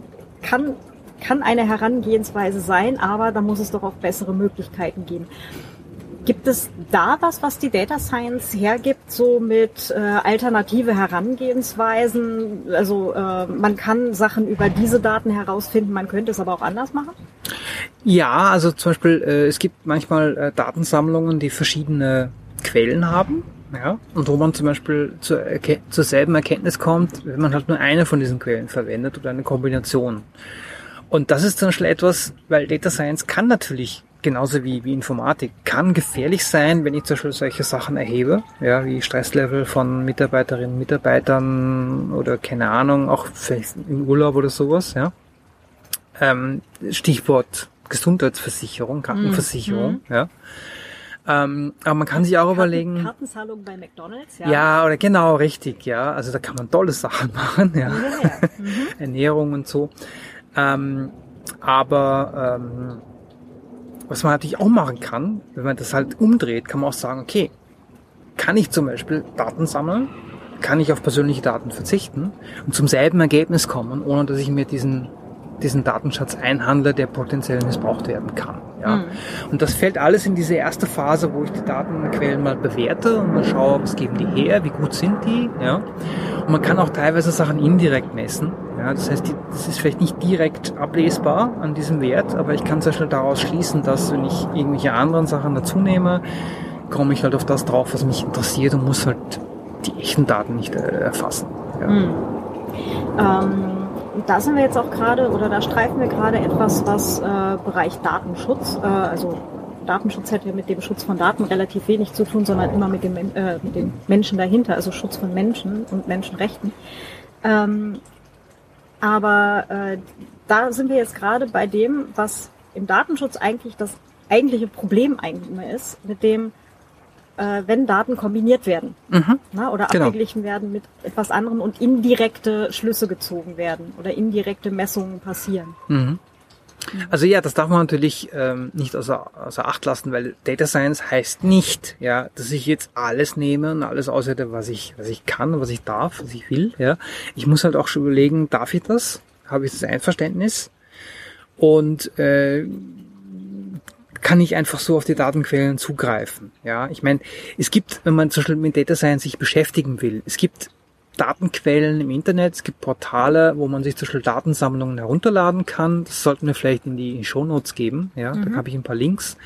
kann, kann eine Herangehensweise sein, aber da muss es doch auch bessere Möglichkeiten geben. Gibt es da was, was die Data Science hergibt, so mit äh, alternative Herangehensweisen? Also äh, man kann Sachen über diese Daten herausfinden, man könnte es aber auch anders machen? Ja, also zum Beispiel, äh, es gibt manchmal äh, Datensammlungen, die verschiedene Quellen haben. Ja, und wo man zum Beispiel zur, zur selben Erkenntnis kommt, wenn man halt nur eine von diesen Quellen verwendet oder eine Kombination. Und das ist zum Beispiel etwas, weil Data Science kann natürlich genauso wie, wie Informatik, kann gefährlich sein, wenn ich zum Beispiel solche Sachen erhebe, ja, wie Stresslevel von Mitarbeiterinnen, Mitarbeitern oder keine Ahnung, auch vielleicht im Urlaub oder sowas, ja. Ähm, Stichwort Gesundheitsversicherung, Krankenversicherung, ja. Ähm, aber man kann sich auch überlegen, Kartenzahlung bei McDonalds, ja. ja, oder genau, richtig, ja. Also da kann man tolle Sachen <laughs> machen, ja. Ja, ja. <laughs> Ernährung und so. Ähm, aber ähm, was man natürlich auch machen kann, wenn man das halt umdreht, kann man auch sagen, okay, kann ich zum Beispiel Daten sammeln, kann ich auf persönliche Daten verzichten und zum selben Ergebnis kommen, ohne dass ich mir diesen diesen Datenschatz einhandle, der potenziell missbraucht werden kann. Ja. Und das fällt alles in diese erste Phase, wo ich die Datenquellen mal bewerte und mal schaue, was geben die her, wie gut sind die. Ja. Und man kann auch teilweise Sachen indirekt messen. Ja. Das heißt, die, das ist vielleicht nicht direkt ablesbar an diesem Wert, aber ich kann sehr schnell daraus schließen, dass wenn ich irgendwelche anderen Sachen dazu nehme, komme ich halt auf das drauf, was mich interessiert und muss halt die echten Daten nicht äh, erfassen. Ja. Ähm, da sind wir jetzt auch gerade, oder da streifen wir gerade etwas, was äh, Bereich Datenschutz, äh, also Datenschutz hätte ja mit dem Schutz von Daten relativ wenig zu tun, sondern immer mit dem, äh, mit dem Menschen dahinter, also Schutz von Menschen und Menschenrechten. Ähm, aber äh, da sind wir jetzt gerade bei dem, was im Datenschutz eigentlich das eigentliche Problem eigentlich ist, mit dem, äh, wenn Daten kombiniert werden Mhm. ne, oder Genau. abgeglichen werden mit etwas anderem und indirekte Schlüsse gezogen werden oder indirekte Messungen passieren. Mhm. Also ja, das darf man natürlich ähm, nicht außer, außer Acht lassen, weil Data Science heißt nicht, ja, dass ich jetzt alles nehme und alles auswerte, was ich, was ich kann, was ich darf, was ich will. Ja, ich muss halt auch schon überlegen, darf ich das? Habe ich das Einverständnis? Und äh, kann ich einfach so auf die Datenquellen zugreifen. Ja, ich meine, es gibt, wenn man zum Beispiel mit Data Science sich beschäftigen will, es gibt Datenquellen im Internet, es gibt Portale, wo man sich zum Beispiel Datensammlungen herunterladen kann. Das sollten wir vielleicht in die Shownotes geben. Ja, mhm. da habe ich ein paar Links.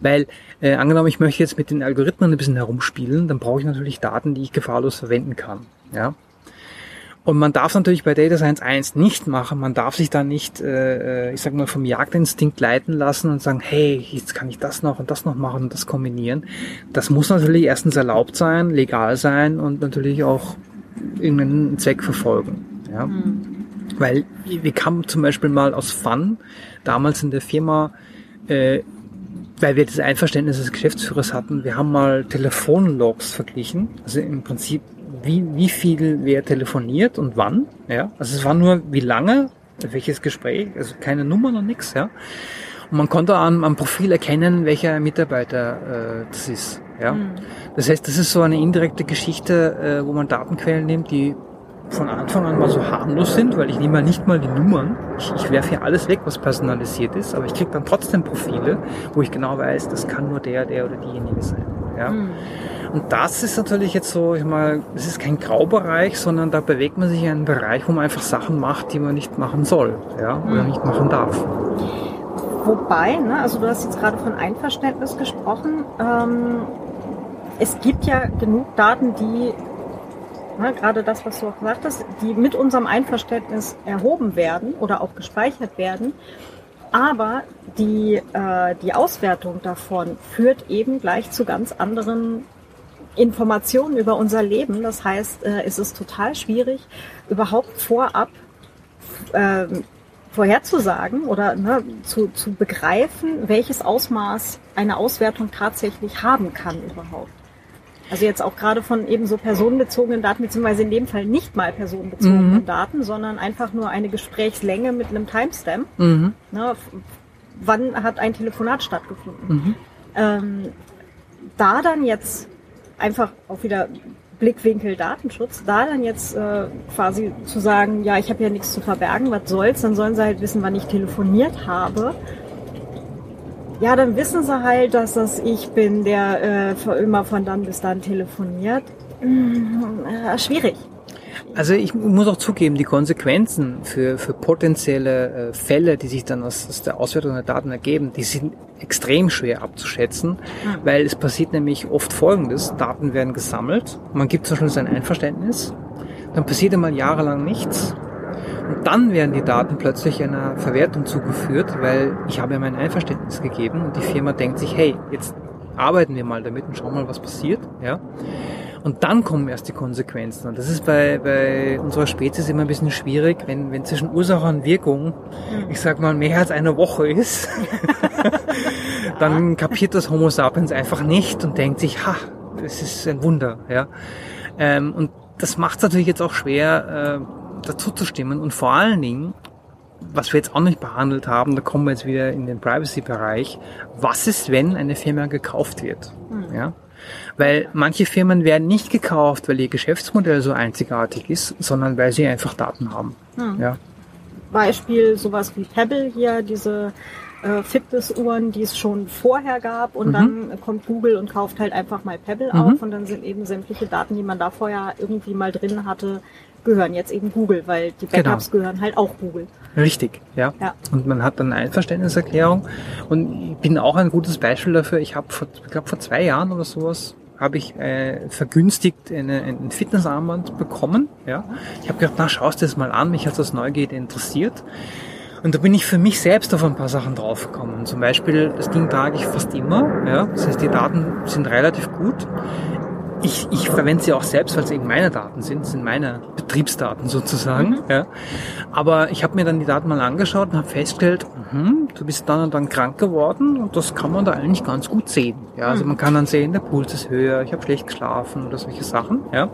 Weil, äh, angenommen, ich möchte jetzt mit den Algorithmen ein bisschen herumspielen, dann brauche ich natürlich Daten, die ich gefahrlos verwenden kann. Ja. Und man darf natürlich bei Data Science 1 nicht machen. Man darf sich da nicht, äh, äh, ich sag mal, vom Jagdinstinkt leiten lassen und sagen, hey, jetzt kann ich das noch und das noch machen und das kombinieren. Das muss natürlich erstens erlaubt sein, legal sein und natürlich auch irgendeinen Zweck verfolgen. Ja? Mhm. Weil wir kamen zum Beispiel mal aus Fun, damals in der Firma, äh, weil wir das Einverständnis des Geschäftsführers hatten, wir haben mal Telefonlogs verglichen. Also im Prinzip wie, wie viel wer telefoniert und wann. Ja? Also es war nur wie lange, welches Gespräch, also keine Nummer und nichts. Ja? Und man konnte am, am Profil erkennen, welcher Mitarbeiter äh, das ist. Ja? Mhm. Das heißt, das ist so eine indirekte Geschichte, äh, wo man Datenquellen nimmt, die von Anfang an mal so harmlos sind, weil ich nehme mal nicht mal die Nummern. Ich, ich werfe hier alles weg, was personalisiert ist, aber ich kriege dann trotzdem Profile, wo ich genau weiß, das kann nur der, der oder diejenige sein. Ja? Mhm. Und das ist natürlich jetzt so, ich mal, es ist kein Graubereich, sondern da bewegt man sich in einen Bereich, wo man einfach Sachen macht, die man nicht machen soll, ja, oder mhm. nicht machen darf. Wobei, ne, also du hast jetzt gerade von Einverständnis gesprochen. Ähm, es gibt ja genug Daten, die, ne, gerade das, was du auch gesagt hast, die mit unserem Einverständnis erhoben werden oder auch gespeichert werden. Aber die, äh, die Auswertung davon führt eben gleich zu ganz anderen Informationen über unser Leben. Das heißt, äh, es ist total schwierig, überhaupt vorab äh, vorherzusagen oder ne, zu, zu begreifen, welches Ausmaß eine Auswertung tatsächlich haben kann überhaupt. Also jetzt auch gerade von eben so personenbezogenen Daten, beziehungsweise in dem Fall nicht mal personenbezogenen mhm. Daten, sondern einfach nur eine Gesprächslänge mit einem Timestamp. Mhm. Ne, wann hat ein Telefonat stattgefunden? Mhm. Ähm, da dann jetzt einfach auch wieder Blickwinkel Datenschutz, da dann jetzt äh, quasi zu sagen, ja, ich habe ja nichts zu verbergen, was soll's, dann sollen sie halt wissen, wann ich telefoniert habe. Ja, dann wissen sie halt, dass das ich bin, der äh, immer von dann bis dann telefoniert. Hm, äh, schwierig. Also ich muss auch zugeben, die Konsequenzen für, für potenzielle äh, Fälle, die sich dann aus, aus, der Auswertung der Daten ergeben, die sind extrem schwer abzuschätzen, mhm. weil es passiert nämlich oft Folgendes. Daten werden gesammelt, man gibt zum Beispiel sein Einverständnis, dann passiert einmal jahrelang nichts und dann werden die Daten plötzlich einer Verwertung zugeführt, weil ich habe ja mein Einverständnis gegeben und die Firma denkt sich, hey, jetzt arbeiten wir mal damit und schauen mal, was passiert. Ja? Und dann kommen erst die Konsequenzen. Und das ist bei, bei unserer Spezies immer ein bisschen schwierig, wenn, wenn zwischen Ursache und Wirkung, mhm. ich sag mal, mehr als eine Woche ist, <laughs> dann kapiert das Homo sapiens einfach nicht und denkt sich, ha, das ist ein Wunder. Ja? Ähm, und das macht es natürlich jetzt auch schwer, äh, dazu zu stimmen. Und vor allen Dingen, was wir jetzt auch nicht behandelt haben, da kommen wir jetzt wieder in den Privacy-Bereich. Was ist, wenn eine Firma gekauft wird? Mhm. Ja? Weil manche Firmen werden nicht gekauft, weil ihr Geschäftsmodell so einzigartig ist, sondern weil sie einfach Daten haben. Hm. Ja. Beispiel sowas wie Pebble hier, diese äh, Fitnessuhren, die es schon vorher gab und mhm. dann kommt Google und kauft halt einfach mal Pebble mhm. auf und dann sind eben sämtliche Daten, die man da vorher irgendwie mal drin hatte, gehören jetzt eben Google, weil die. Backups genau. gehören halt auch Google. Richtig, ja. ja. Und man hat dann eine Einverständniserklärung und ich bin auch ein gutes Beispiel dafür. Ich habe vor, ich glaube vor zwei Jahren oder sowas habe ich äh, vergünstigt eine, ein Fitnessarmband bekommen. Ja. Ich habe gedacht, na schaust das mal an, mich hat das Neugierde interessiert. Und da bin ich für mich selbst auf ein paar Sachen draufgekommen. Zum Beispiel, das Ding trage ich fast immer. Ja. Das heißt, die Daten sind relativ gut ich, ich verwende sie auch selbst, weil es eben meine Daten sind, sind meine Betriebsdaten sozusagen. Mhm. Ja. Aber ich habe mir dann die Daten mal angeschaut und habe festgestellt, mh, du bist dann und dann krank geworden und das kann man da eigentlich ganz gut sehen. Ja, also mhm. man kann dann sehen, der Puls ist höher, ich habe schlecht geschlafen oder solche Sachen. Ja.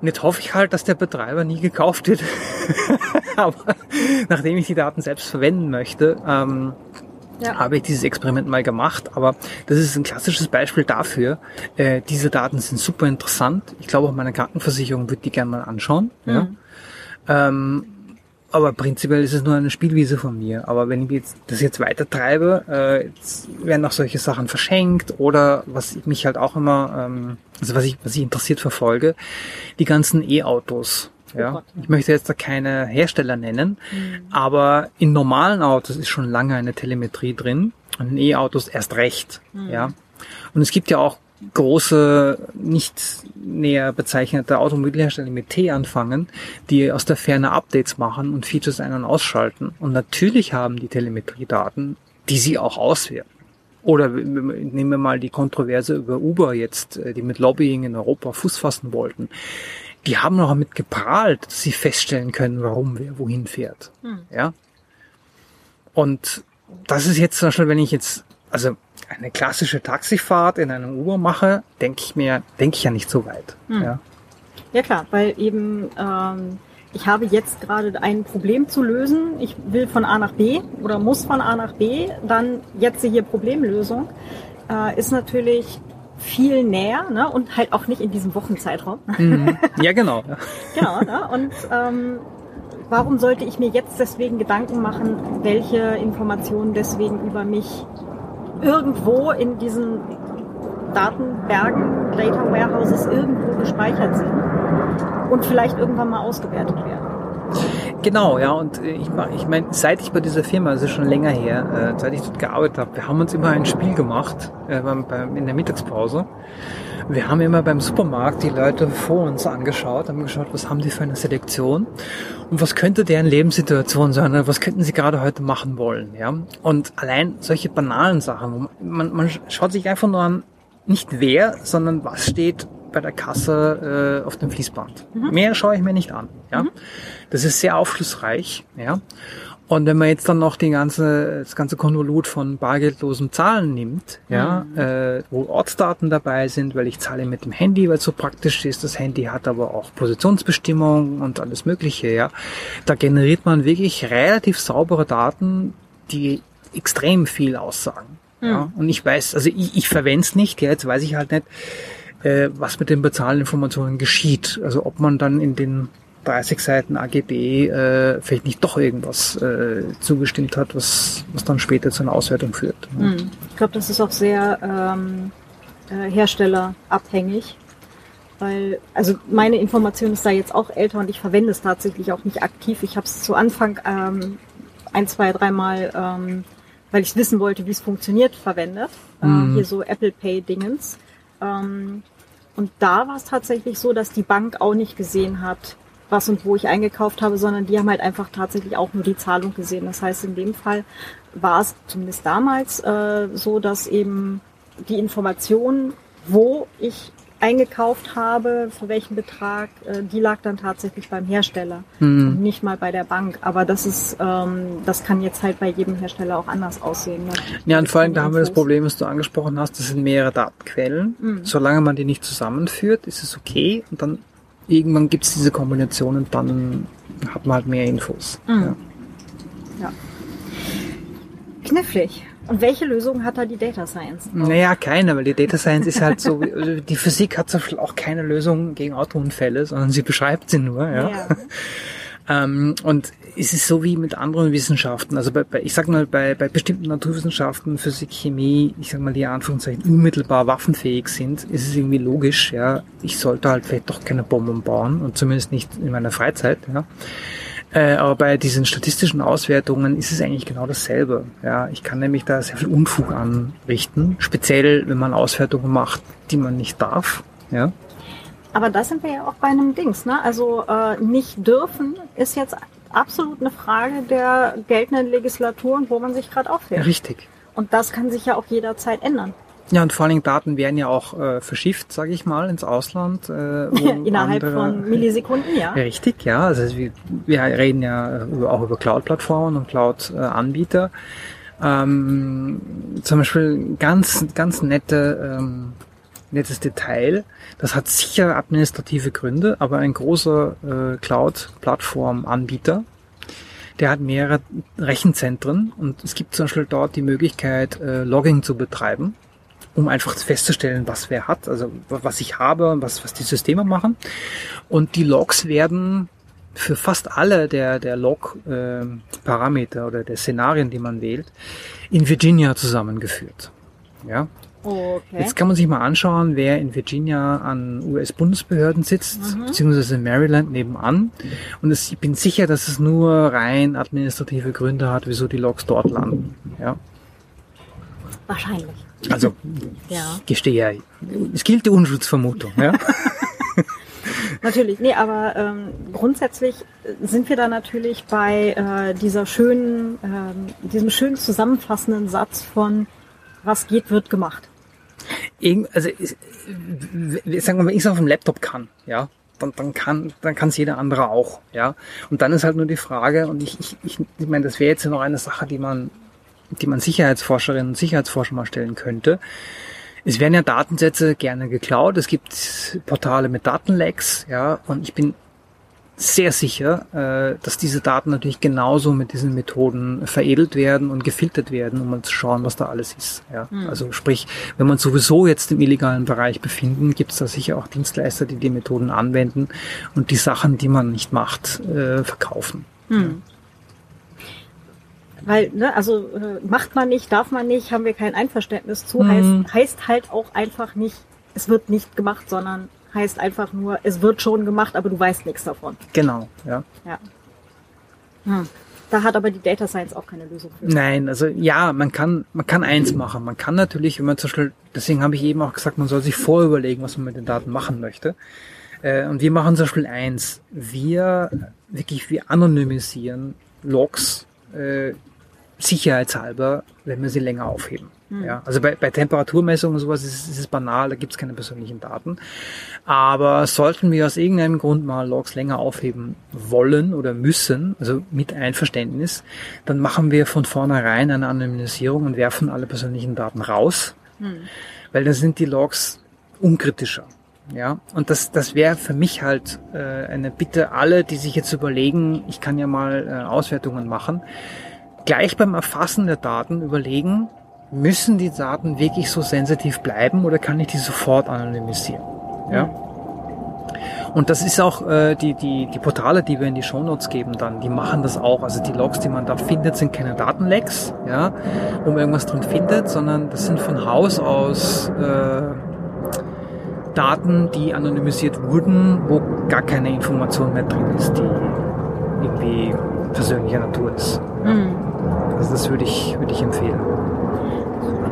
Und jetzt hoffe ich halt, dass der Betreiber nie gekauft wird. <laughs> Aber nachdem ich die Daten selbst verwenden möchte, ähm, ja. habe ich dieses Experiment mal gemacht. Aber das ist ein klassisches Beispiel dafür. Äh, diese Daten sind super interessant. Ich glaube, auch meine Krankenversicherung wird die gerne mal anschauen. Mhm. Ja. Ähm, aber prinzipiell ist es nur eine Spielwiese von mir. Aber wenn ich jetzt, das jetzt weiter treibe, äh, jetzt werden auch solche Sachen verschenkt oder was ich mich halt auch immer, ähm, also was ich, was ich interessiert verfolge, die ganzen E-Autos. Ja, Gott. ich möchte jetzt da keine Hersteller nennen, aber in normalen Autos ist schon lange eine Telemetrie drin und in E-Autos erst recht. Ja, und es gibt ja auch große, nicht näher bezeichnete Automobilhersteller die mit T anfangen, die aus der Ferne Updates machen und Features ein- und ausschalten. Und natürlich haben die Telemetriedaten, die sie auch auswerten. Oder nehmen wir mal die Kontroverse über Uber jetzt, äh, die mit Lobbying in Europa Fuß fassen wollten. Die haben noch damit geprahlt, dass sie feststellen können, warum wer wohin fährt. Ja. Und das ist jetzt zum Beispiel, wenn ich jetzt, also eine klassische Taxifahrt in einem Uber mache, denke ich mir, denke ich ja nicht so weit. Ja. Ja klar, weil eben ähm, ich habe jetzt gerade ein Problem zu lösen. Ich will von A nach B oder muss von A nach B. Dann jetzt hier Problemlösung äh, ist natürlich viel näher ne? und halt auch nicht in diesem Wochenzeitraum. ja, genau. <laughs> Genau. Ne? Und ähm, warum sollte ich mir jetzt deswegen Gedanken machen, welche Informationen deswegen über mich irgendwo in diesen Datenbergen, Data Warehouses irgendwo gespeichert sind und vielleicht irgendwann mal ausgewertet werden. Genau, ja, und äh, ich, ich meine, seit ich bei dieser Firma, ist schon länger her, äh, seit ich dort gearbeitet habe, wir haben uns immer ein Spiel gemacht äh, beim, beim, in der Mittagspause. Wir haben immer beim Supermarkt die Leute vor uns angeschaut, haben geschaut, was haben die für eine Selektion und was könnte deren Lebenssituation sein, oder was könnten sie gerade heute machen wollen, ja. Und allein solche banalen Sachen, man, man schaut sich einfach nur an, nicht wer, sondern was steht bei der Kasse äh, auf dem Fließband. Mehr schaue ich mir nicht an. Ja, das ist sehr aufschlussreich. Ja, und wenn man jetzt dann noch die ganze, das ganze Konvolut von bargeldlosen Zahlen nimmt, ja, äh, wo Ortsdaten dabei sind, weil ich zahle mit dem Handy, weil es so praktisch ist. Das Handy hat aber auch Positionsbestimmung und alles Mögliche. Ja, da generiert man wirklich relativ saubere Daten, die extrem viel aussagen. Ja, und ich weiß, also ich, ich verwende es nicht, ja, jetzt weiß ich halt nicht, äh, was mit den Bezahlinformationen geschieht. Also ob man dann in den 30 Seiten AGB äh, vielleicht nicht doch irgendwas äh, zugestimmt hat, was, was dann später zu einer Auswertung führt. Ja. Hm. Ich glaube, das ist auch sehr ähm, äh, herstellerabhängig. Weil, also meine Information ist da jetzt auch älter und ich verwende es tatsächlich auch nicht aktiv. Ich habe es zu Anfang ähm, ein, zwei, dreimal, ähm, weil ich wissen wollte, wie es funktioniert, verwendet. Äh, hier so Apple Pay Dingens. Ähm, und da war es tatsächlich so, dass die Bank auch nicht gesehen hat, was und wo ich eingekauft habe, sondern die haben halt einfach tatsächlich auch nur die Zahlung gesehen. Das heißt, in dem Fall war es zumindest damals äh, so, dass eben die Information, wo ich eingekauft habe, für welchen Betrag, äh, die lag dann tatsächlich beim Hersteller und nicht mal bei der Bank. Aber das ist, ähm, das kann jetzt halt bei jedem Hersteller auch anders aussehen. Ne? Ja, und vor allem, da haben wir das. Problem, was du angesprochen hast, das sind mehrere Datenquellen. Solange man die nicht zusammenführt, ist es okay. Und dann irgendwann gibt es diese Kombination und dann hat man halt mehr Infos. Ja. Ja. Knifflig. Und welche Lösung hat da die Data Science? Naja, keine, weil die Data Science ist halt so, also die Physik hat zum Beispiel auch keine Lösung gegen Autounfälle, sondern sie beschreibt sie nur. Ja. Ja. <laughs> Ähm, und es ist so wie mit anderen Wissenschaften. Also bei, bei ich sag mal, bei, bei bestimmten Naturwissenschaften, Physik, Chemie, ich sag mal, die in Anführungszeichen unmittelbar waffenfähig sind, ist es irgendwie logisch, ja, ich sollte halt vielleicht doch keine Bomben bauen und zumindest nicht in meiner Freizeit, ja. Äh, aber bei diesen statistischen Auswertungen ist es eigentlich genau dasselbe. Ja, ich kann nämlich da sehr viel Unfug anrichten, speziell wenn man Auswertungen macht, die man nicht darf. Ja, Aber da sind wir ja auch bei einem Dings, ne? Also äh, nicht dürfen ist jetzt absolut eine Frage der geltenden Legislaturen, wo man sich gerade aufhält. richtig. Und das kann sich ja auch jederzeit ändern. Ja, und vor allen Dingen Daten werden ja auch äh, verschifft, sage ich mal, ins Ausland. Äh, <laughs> Innerhalb andere- von Millisekunden, ja. Richtig, ja. Also wir, wir reden ja über, auch über Cloud-Plattformen und Cloud-Anbieter. Ähm, zum Beispiel ganz, ganz nette, ähm, nettes Detail. Das hat sicher administrative Gründe, aber ein großer äh, Cloud-Plattform-Anbieter, der hat mehrere Rechenzentren und es gibt zum Beispiel dort die Möglichkeit, äh, Logging zu betreiben, um einfach festzustellen, was wer hat, also was ich habe und was, was die Systeme machen. Und die Logs werden für fast alle der, der Log-Parameter oder der Szenarien, die man wählt, in Virginia zusammengeführt. Ja. Okay. Jetzt kann man sich mal anschauen, wer in Virginia an US-Bundesbehörden sitzt, beziehungsweise in Maryland nebenan. Und es, ich bin sicher, dass es nur rein administrative Gründe hat, wieso die Logs dort landen. Ja. Wahrscheinlich. Also, Ja. gestehe, es gilt die Unschutzvermutung. Ja. <laughs> Natürlich, nee, aber ähm, grundsätzlich sind wir da natürlich bei äh, dieser schönen, ähm, diesem schön zusammenfassenden Satz von was geht, wird gemacht. Irgend, also ich- sagen wir wenn ich es auf dem Laptop kann, ja, dann, dann kann dann kann es jeder andere auch, ja. Und dann ist halt nur die Frage, und ich, ich, ich, ich meine, das wäre jetzt noch eine Sache, die man, die man Sicherheitsforscherinnen und Sicherheitsforscher mal stellen könnte. Es werden ja Datensätze gerne geklaut. Es gibt Portale mit Datenlecks, ja, und ich bin sehr sicher, äh, dass diese Daten natürlich genauso mit diesen Methoden veredelt werden und gefiltert werden, um mal zu schauen, was da alles ist. Ja. Also sprich, wenn man sowieso jetzt im illegalen Bereich befinden, gibt es da sicher auch Dienstleister, die die Methoden anwenden und die Sachen, die man nicht macht, äh, verkaufen. Weil, ne, also äh, macht man nicht, darf man nicht, haben wir kein Einverständnis zu, Mhm. heißt, heißt halt auch einfach nicht, es wird nicht gemacht, sondern heißt einfach nur, es wird schon gemacht, aber du weißt nichts davon. Genau, ja. Ja. Hm. Da hat aber die Data Science auch keine Lösung für. Nein, also ja, man kann, man kann eins machen. Man kann natürlich, wenn man zum Beispiel, deswegen habe ich eben auch gesagt, man soll sich vorüberlegen, was man mit den Daten machen möchte. Äh, und wir machen zum Beispiel eins. Wir wirklich, wir anonymisieren Logs äh, sicherheitshalber, wenn wir sie länger aufheben. Ja, also bei, bei Temperaturmessungen und sowas ist, es- ist es banal, da gibt es keine persönlichen Daten. Aber sollten wir aus irgendeinem Grund mal Logs länger aufheben wollen oder müssen, also mit Einverständnis, dann machen wir von vornherein eine Anonymisierung und werfen alle persönlichen Daten raus, weil dann sind die Logs unkritischer. Ja, und das, das wäre für mich halt äh, eine Bitte alle, die sich jetzt überlegen, ich kann ja mal äh, Auswertungen machen, gleich beim Erfassen der Daten überlegen, müssen die Daten wirklich so sensitiv bleiben oder kann ich die sofort anonymisieren? Ja. Und das ist auch äh, die, die, die Portale, die wir in die Shownotes geben dann, die machen das auch. Also die Logs, die man da findet, sind keine Datenlecks, ja, wo man irgendwas drin findet, sondern das sind von Haus aus äh, Daten, die anonymisiert wurden, wo gar keine Information mehr drin ist, die irgendwie persönlicher Natur ist. Also das würde ich, würde ich empfehlen.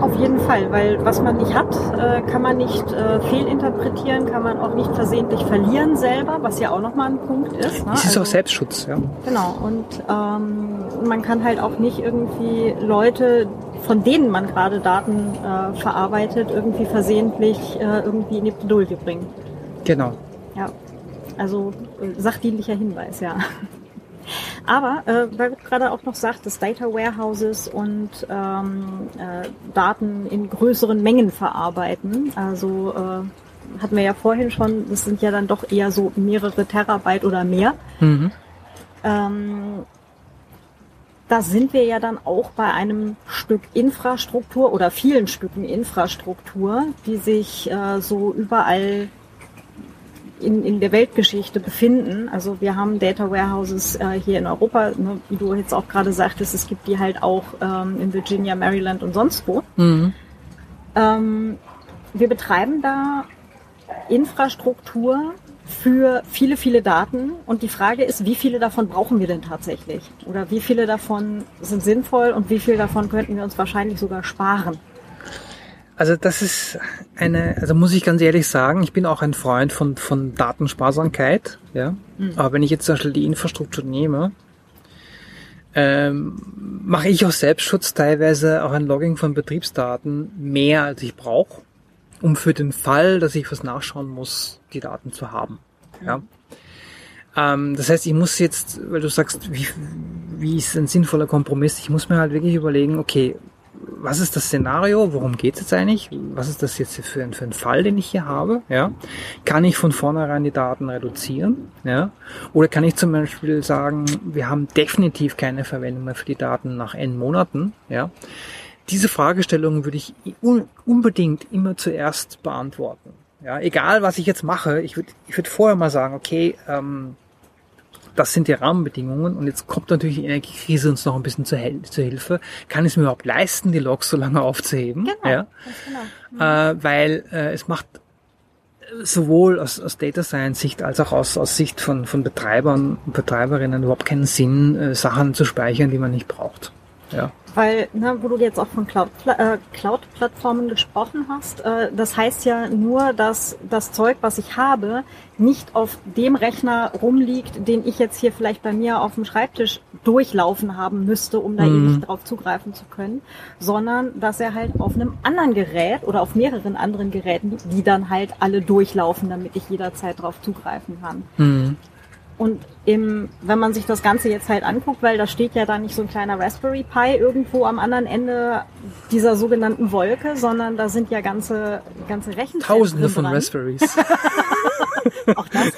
Auf jeden Fall, weil was man nicht hat, äh, kann man nicht äh, fehlinterpretieren, kann man auch nicht versehentlich verlieren selber, was ja auch nochmal ein Punkt ist. Ne? Es ist Also- auch Selbstschutz, ja. Genau, und ähm, man kann halt auch nicht irgendwie Leute, von denen man gerade Daten äh, verarbeitet, irgendwie versehentlich äh, irgendwie in die Bredouille bringen. Genau. Ja, also äh, sachdienlicher Hinweis, ja. Aber äh, weil du gerade auch noch sagtest, Data Warehouses und ähm, äh, Daten in größeren Mengen verarbeiten. Also äh, hatten wir ja vorhin schon, das sind ja dann doch eher so mehrere Terabyte oder mehr. Mhm. Ähm, da sind wir ja dann auch bei einem Stück Infrastruktur oder vielen Stücken Infrastruktur, die sich äh, so überall in, in der Weltgeschichte befinden. Also wir haben Data Warehouses äh, hier in Europa, ne, wie du jetzt auch gerade sagtest, es gibt die halt auch ähm, in Virginia, Maryland und sonst wo. Mhm. Ähm, wir betreiben da Infrastruktur für viele, viele Daten. Und die Frage ist, wie viele davon brauchen wir denn tatsächlich? Oder wie viele davon sind sinnvoll und wie viele davon könnten wir uns wahrscheinlich sogar sparen? Also das ist eine, also muss ich ganz ehrlich sagen, ich bin auch ein Freund von, von Datensparsamkeit, ja. Aber wenn ich jetzt zum Beispiel die Infrastruktur nehme, ähm, mache ich aus Selbstschutz teilweise auch ein Logging von Betriebsdaten mehr als ich brauche, um für den Fall, dass ich was nachschauen muss, die Daten zu haben. Ja. Ähm, das heißt, ich muss jetzt, weil du sagst, wie, wie ist ein sinnvoller Kompromiss, ich muss mir halt wirklich überlegen, okay, was ist das Szenario? Worum geht es jetzt eigentlich? Was ist das jetzt für ein, für ein Fall, den ich hier habe? Ja? Kann ich von vornherein die Daten reduzieren? Ja? Oder kann ich zum Beispiel sagen, wir haben definitiv keine Verwendung mehr für die Daten nach N Monaten? Ja? Diese Fragestellungen würde ich un unbedingt immer zuerst beantworten. Ja? Egal, was ich jetzt mache, ich würde ich würd vorher mal sagen, okay, ähm, das sind die Rahmenbedingungen und jetzt kommt natürlich die Energiekrise uns noch ein bisschen zur, Hel zur Hilfe. Kann ich es mir überhaupt leisten, die Logs so lange aufzuheben? Genau, Ja? genau. Äh, weil äh, es macht sowohl aus, aus Data Science Sicht als auch aus, aus Sicht von, von Betreibern und Betreiberinnen überhaupt keinen Sinn, äh, Sachen zu speichern, die man nicht braucht. Ja. Weil, ne, wo du jetzt auch von Cloud- äh, Cloud-Plattformen gesprochen hast, äh, das heißt ja nur, dass das Zeug, was ich habe, nicht auf dem Rechner rumliegt, den ich jetzt hier vielleicht bei mir auf dem Schreibtisch durchlaufen haben müsste, um da Mhm. ewig drauf zugreifen zu können, sondern dass er halt auf einem anderen Gerät oder auf mehreren anderen Geräten, liegt, die dann halt alle durchlaufen, damit ich jederzeit drauf zugreifen kann. Mhm. Und im, wenn man sich das Ganze jetzt halt anguckt, weil da steht ja da nicht so ein kleiner Raspberry Pi irgendwo am anderen Ende dieser sogenannten Wolke, sondern da sind ja ganze, ganze Rechenzentren Tausende von. Raspberries. <laughs> Auch das.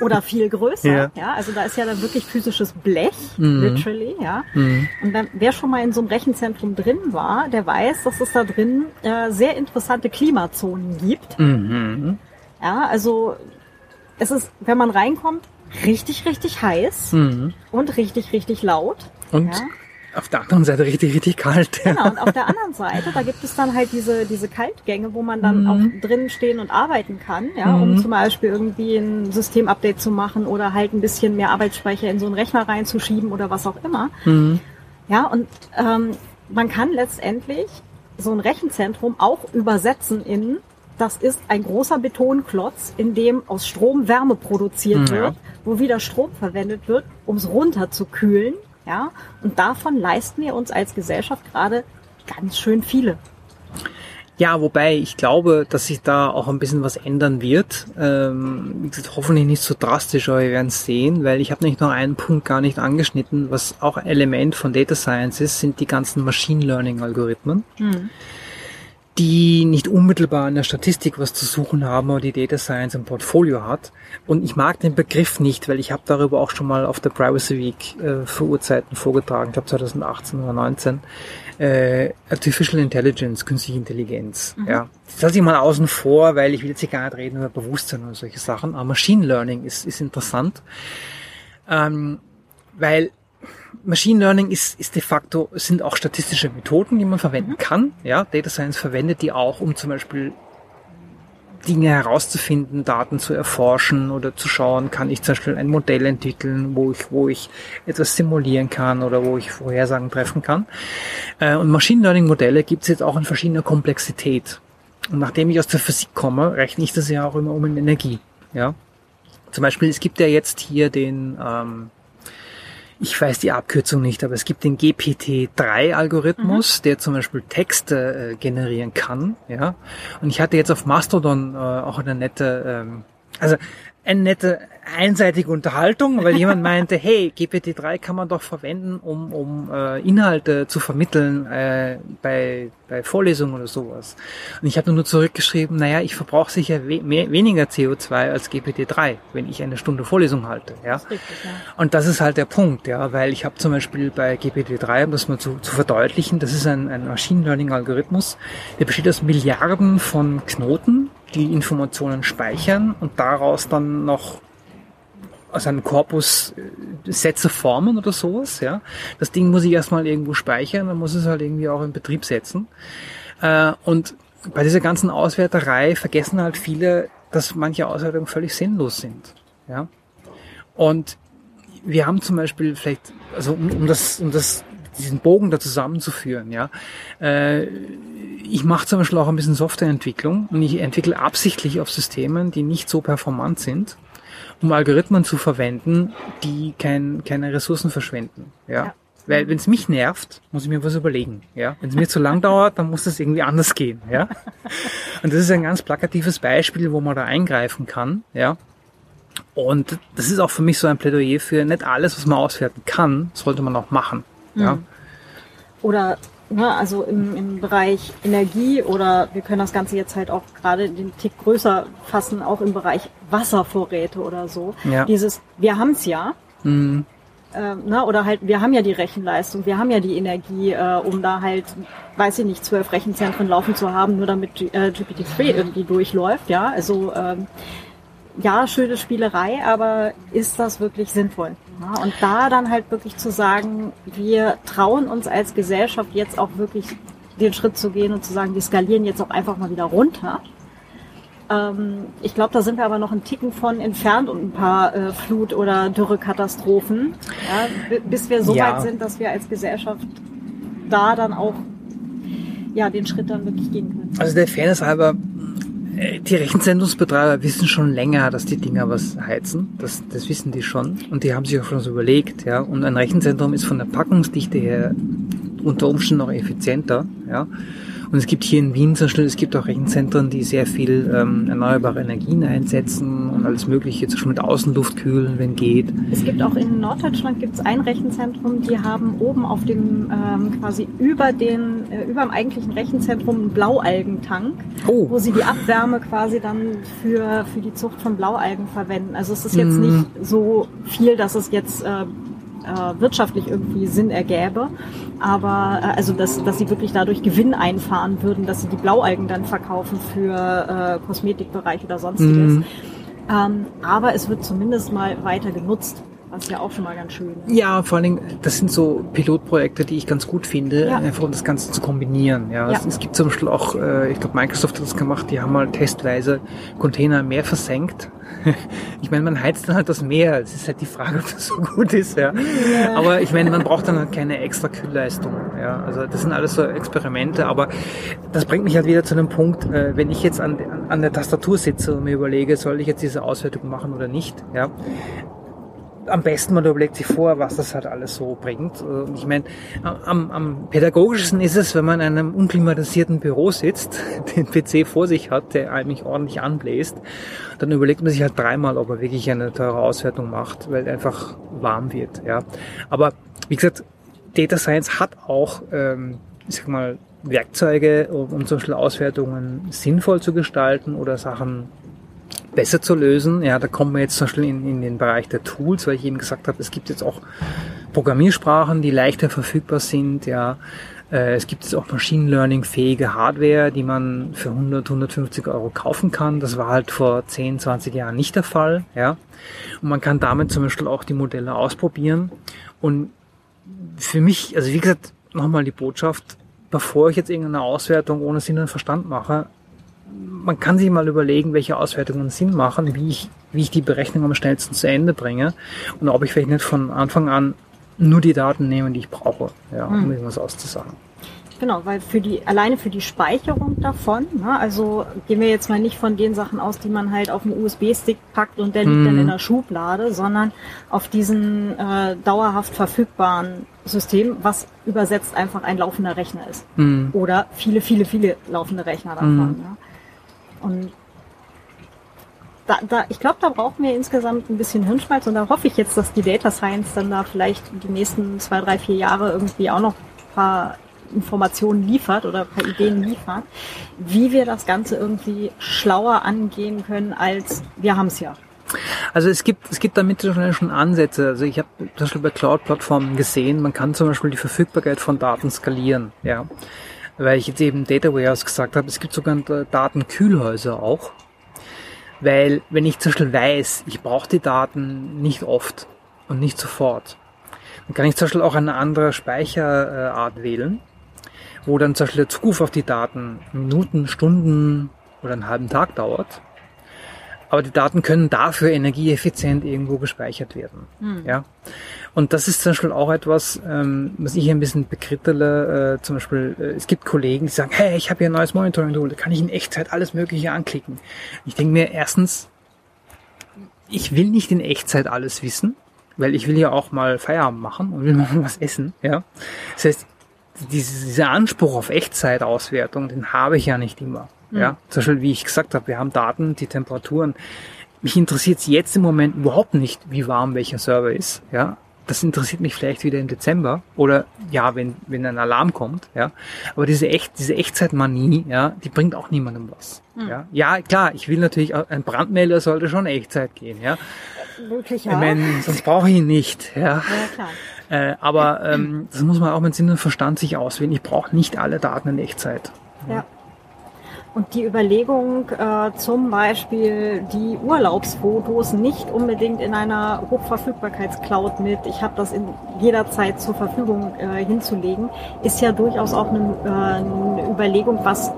Oder viel größer. Ja. Ja. also da ist ja dann wirklich physisches Blech, Mhm. literally, ja. Mhm. Und dann, wer schon mal in so einem Rechenzentrum drin war, der weiß, dass es da drin äh, sehr interessante Klimazonen gibt. Mhm. Ja, also es ist, wenn man reinkommt, richtig, richtig heiß Mhm. und richtig, richtig laut. Und Ja. auf der anderen Seite richtig, richtig kalt. Genau, und auf der <laughs> anderen Seite, da gibt es dann halt diese, diese Kaltgänge, wo man dann auch drinnen stehen und arbeiten kann, ja, um zum Beispiel irgendwie ein Systemupdate zu machen oder halt ein bisschen mehr Arbeitsspeicher in so einen Rechner reinzuschieben oder was auch immer. Mhm. Ja, und ähm, man kann letztendlich so ein Rechenzentrum auch übersetzen in, das ist ein großer Betonklotz, in dem aus Strom Wärme produziert Ja. wird, wo wieder Strom verwendet wird, um es runterzukühlen. Ja, und davon leisten wir uns als Gesellschaft gerade ganz schön viele. Ja, wobei ich glaube, dass sich da auch ein bisschen was ändern wird. Ähm, wie gesagt, hoffentlich nicht so drastisch, aber wir werden es sehen, weil ich habe nämlich noch einen Punkt gar nicht angeschnitten, was auch ein Element von Data Science ist, sind die ganzen Machine Learning Algorithmen, die nicht unmittelbar in der Statistik was zu suchen haben, aber die Data Science im Portfolio hat. Und ich mag den Begriff nicht, weil ich habe darüber auch schon mal auf der Privacy Week äh, für Urzeiten vorgetragen, ich glaube 2018 oder 19 äh, Artificial Intelligence, künstliche Intelligenz. Ja, das lasse ich mal außen vor, weil ich will jetzt hier gar nicht reden über Bewusstsein und solche Sachen. Aber Machine Learning ist, ist interessant, ähm, weil Machine Learning ist, ist de facto, sind auch statistische Methoden, die man verwenden kann. Ja, Data Science verwendet die auch, um zum Beispiel Dinge herauszufinden, Daten zu erforschen oder zu schauen, kann ich zum Beispiel ein Modell entwickeln, wo ich, wo ich etwas simulieren kann oder wo ich Vorhersagen treffen kann. Äh, Und Machine Learning Modelle gibt es jetzt auch in verschiedener Komplexität. Und nachdem ich aus der Physik komme, rechne ich das ja auch immer um in Energie. Ja. Zum Beispiel, es gibt ja jetzt hier den, ähm, ich weiß die Abkürzung nicht, aber es gibt den GPT-3-Algorithmus, der zum Beispiel Texte äh, generieren kann. Ja, und ich hatte jetzt auf Mastodon äh, auch eine nette, ähm, also eine nette einseitige Unterhaltung, weil jemand meinte, <laughs> hey, GPT-3 kann man doch verwenden, um, um äh, Inhalte zu vermitteln äh, bei, bei Vorlesungen oder sowas. Und ich habe nur zurückgeschrieben, naja, ich verbrauche sicher we mehr, weniger CO2 als GPT-3, wenn ich eine Stunde Vorlesung halte. Ja? Richtig, ja. Und das ist halt der Punkt, ja, weil ich habe zum Beispiel bei GPT-3, um das mal zu, zu verdeutlichen, das ist ein, ein Machine Learning Algorithmus, der besteht aus Milliarden von Knoten, die Informationen speichern und daraus dann noch aus einem Korpus äh, Sätze formen oder sowas, ja. Das Ding muss ich erstmal irgendwo speichern, dann muss es halt irgendwie auch in Betrieb setzen. Äh, und bei dieser ganzen Auswerterei vergessen halt viele, dass manche Auswertungen völlig sinnlos sind, ja. Und wir haben zum Beispiel vielleicht, also um, um das, um das, diesen Bogen da zusammenzuführen, ja, äh, ich mache zum Beispiel auch ein bisschen Softwareentwicklung und ich entwickle absichtlich auf Systemen, die nicht so performant sind, um Algorithmen zu verwenden, die kein, keine Ressourcen verschwenden, ja. Ja. Weil wenn es mich nervt, muss ich mir was überlegen. Ja? Wenn es mir zu lang <laughs> dauert, dann muss das irgendwie anders gehen. Ja? Und das ist ein ganz plakatives Beispiel, wo man da eingreifen kann. Ja? Und das ist auch für mich so ein Plädoyer für nicht alles, was man auswerten kann, sollte man auch machen. Ja? Oder ne, also im, im Bereich Energie oder wir können das Ganze jetzt halt auch gerade den Tick größer fassen, auch im Bereich Wasservorräte oder so. Ja. Dieses, wir haben's ja, Mhm. ähm, ne, oder halt, wir haben ja die Rechenleistung, wir haben ja die Energie, äh, um da halt, weiß ich nicht, zwölf Rechenzentren laufen zu haben, nur damit äh, GPT-3 irgendwie durchläuft, ja. Also ähm, ja, schöne Spielerei, aber ist das wirklich sinnvoll? Ja, und da dann halt wirklich zu sagen, wir trauen uns als Gesellschaft jetzt auch wirklich den Schritt zu gehen und zu sagen, wir skalieren jetzt auch einfach mal wieder runter. Ähm, ich glaube, da sind wir aber noch einen Ticken von entfernt und ein paar äh, Flut- oder Dürrekatastrophen, ja, bis wir so Ja. weit sind, dass wir als Gesellschaft da dann auch ja, den Schritt dann wirklich gehen können. Also der Fairness halber, die Rechenzentrumsbetreiber wissen schon länger, dass die Dinger was heizen. Das, das wissen die schon. Und die haben sich auch schon so überlegt, ja. Und ein Rechenzentrum ist von der Packungsdichte her unter Umständen noch effizienter, ja. Und es gibt hier in Wien zum Beispiel, es gibt auch Rechenzentren, die sehr viel ähm, erneuerbare Energien einsetzen und alles Mögliche, zum Beispiel mit Außenluft kühlen, wenn geht. Es gibt auch in Norddeutschland gibt's ein Rechenzentrum, die haben oben auf dem ähm, quasi über den äh, über dem eigentlichen Rechenzentrum einen Blaualgentank, Oh. wo sie die Abwärme quasi dann für für die Zucht von Blaualgen verwenden. Also es ist jetzt Mhm. nicht so viel, dass es jetzt äh, äh, wirtschaftlich irgendwie Sinn ergäbe, aber äh, also dass, dass sie wirklich dadurch Gewinn einfahren würden, dass sie die Blaualgen dann verkaufen für äh, Kosmetikbereich oder sonstiges. Mhm. Ähm, aber es wird zumindest mal weiter genutzt, was ja auch schon mal ganz schön ist. Ja, vor allen Dingen, das sind so Pilotprojekte, die ich ganz gut finde, Ja. einfach um das Ganze zu kombinieren. Ja, Ja. Es, es gibt zum Beispiel auch, äh, ich glaube, Microsoft hat das gemacht, die haben mal testweise Container im Meer versenkt. <laughs> Ich meine, man heizt dann halt das Meer. Es ist halt die Frage, ob das so gut ist. Ja. Aber ich meine, man braucht dann halt keine extra Kühlleistung. Ja. Also das sind alles so Experimente. Aber das bringt mich halt wieder zu dem Punkt, äh, wenn ich jetzt an, an, an der Tastatur sitze und mir überlege, soll ich jetzt diese Auswertung machen oder nicht. Ja am besten man überlegt sich vor, was das halt alles so bringt. Und ich meine, am, am pädagogischsten ist es, wenn man in einem unklimatisierten Büro sitzt, <laughs> den PC vor sich hat, der eigentlich ordentlich anbläst, dann überlegt man sich halt dreimal, ob er wirklich eine teure Auswertung macht, weil einfach warm wird. Ja, aber wie gesagt, Data Science hat auch, ähm, ich sag mal, Werkzeuge, um, um zum Beispiel Auswertungen sinnvoll zu gestalten oder Sachen besser zu lösen. Ja, da kommen wir jetzt zum Beispiel in, in den Bereich der Tools, weil ich eben gesagt habe, es gibt jetzt auch Programmiersprachen, die leichter verfügbar sind. Ja, äh, es gibt jetzt auch Machine Learning fähige Hardware, die man für 100, 150 Euro kaufen kann. Das war halt vor 10, 20 Jahren nicht der Fall. Ja, und man kann damit zum Beispiel auch die Modelle ausprobieren. Und für mich, also wie gesagt, nochmal die Botschaft, bevor ich jetzt irgendeine Auswertung ohne Sinn und Verstand mache, man kann sich mal überlegen, welche Auswertungen Sinn machen, wie ich, wie ich die Berechnung am schnellsten zu Ende bringe und ob ich vielleicht nicht von Anfang an nur die Daten nehme, die ich brauche, ja, um irgendwas auszusagen. Genau, weil für die, alleine für die Speicherung davon, ne, also gehen wir jetzt mal nicht von den Sachen aus, die man halt auf einen USB-Stick packt und der liegt dann in der Schublade, sondern auf diesen äh, dauerhaft verfügbaren System, was übersetzt einfach ein laufender Rechner ist. Mhm. Oder viele, viele, viele laufende Rechner davon. Ja. Und da, da, ich glaube, da brauchen wir insgesamt ein bisschen Hirnschmalz und da hoffe ich jetzt, dass die Data Science dann da vielleicht die nächsten zwei, drei, vier Jahre irgendwie auch noch ein paar Informationen liefert oder ein paar Ideen liefert, wie wir das Ganze irgendwie schlauer angehen können, als wir haben es ja. Also es gibt, es gibt damit schon schon Ansätze. Also ich habe zum Beispiel bei Cloud-Plattformen gesehen, man kann zum Beispiel die Verfügbarkeit von Daten skalieren. Ja, weil ich jetzt eben Data Warehouse gesagt habe, es gibt sogenannte Datenkühlhäuser auch. Weil wenn ich zum Beispiel weiß, ich brauche die Daten nicht oft und nicht sofort, dann kann ich zum Beispiel auch eine andere Speicherart wählen, wo dann zum Beispiel der Zugriff auf die Daten Minuten, Stunden oder einen halben Tag dauert. Aber die Daten können dafür energieeffizient irgendwo gespeichert werden. Ja. Und das ist zum Beispiel auch etwas, ähm, was ich ein bisschen bekrittele. Äh, zum Beispiel, äh, es gibt Kollegen, die sagen, hey, ich habe hier ein neues Monitoring-Tool, da kann ich in Echtzeit alles Mögliche anklicken. Ich denke mir erstens, ich will nicht in Echtzeit alles wissen, weil ich will ja auch mal Feierabend machen und will <laughs> mal was essen. Ja. Das heißt, diese, dieser Anspruch auf Echtzeitauswertung, den habe ich ja nicht immer. Ja, zum Beispiel, wie ich gesagt habe, wir haben Daten, die Temperaturen. Mich interessiert es jetzt im Moment überhaupt nicht, wie warm welcher Server ist. Ja, das interessiert mich vielleicht wieder im Dezember oder ja, wenn wenn ein Alarm kommt. Ja, aber diese echt diese Echtzeitmanie, ja, die bringt auch niemandem was. Ja, ja klar, ich will natürlich auch- ein Brandmelder sollte schon Echtzeit gehen. Ja, Wirklich, ich meine, sonst brauche ich ihn nicht. Ja. Ja, klar. Äh, aber ähm, das muss man auch mit Sinn und Verstand sich auswählen. Ich brauche nicht alle Daten in Echtzeit. Ja. Und die Überlegung, äh, zum Beispiel die Urlaubsfotos nicht unbedingt in einer Hochverfügbarkeitscloud mit, ich habe das in jeder Zeit zur Verfügung äh, hinzulegen, ist ja durchaus auch eine, äh, eine Überlegung, was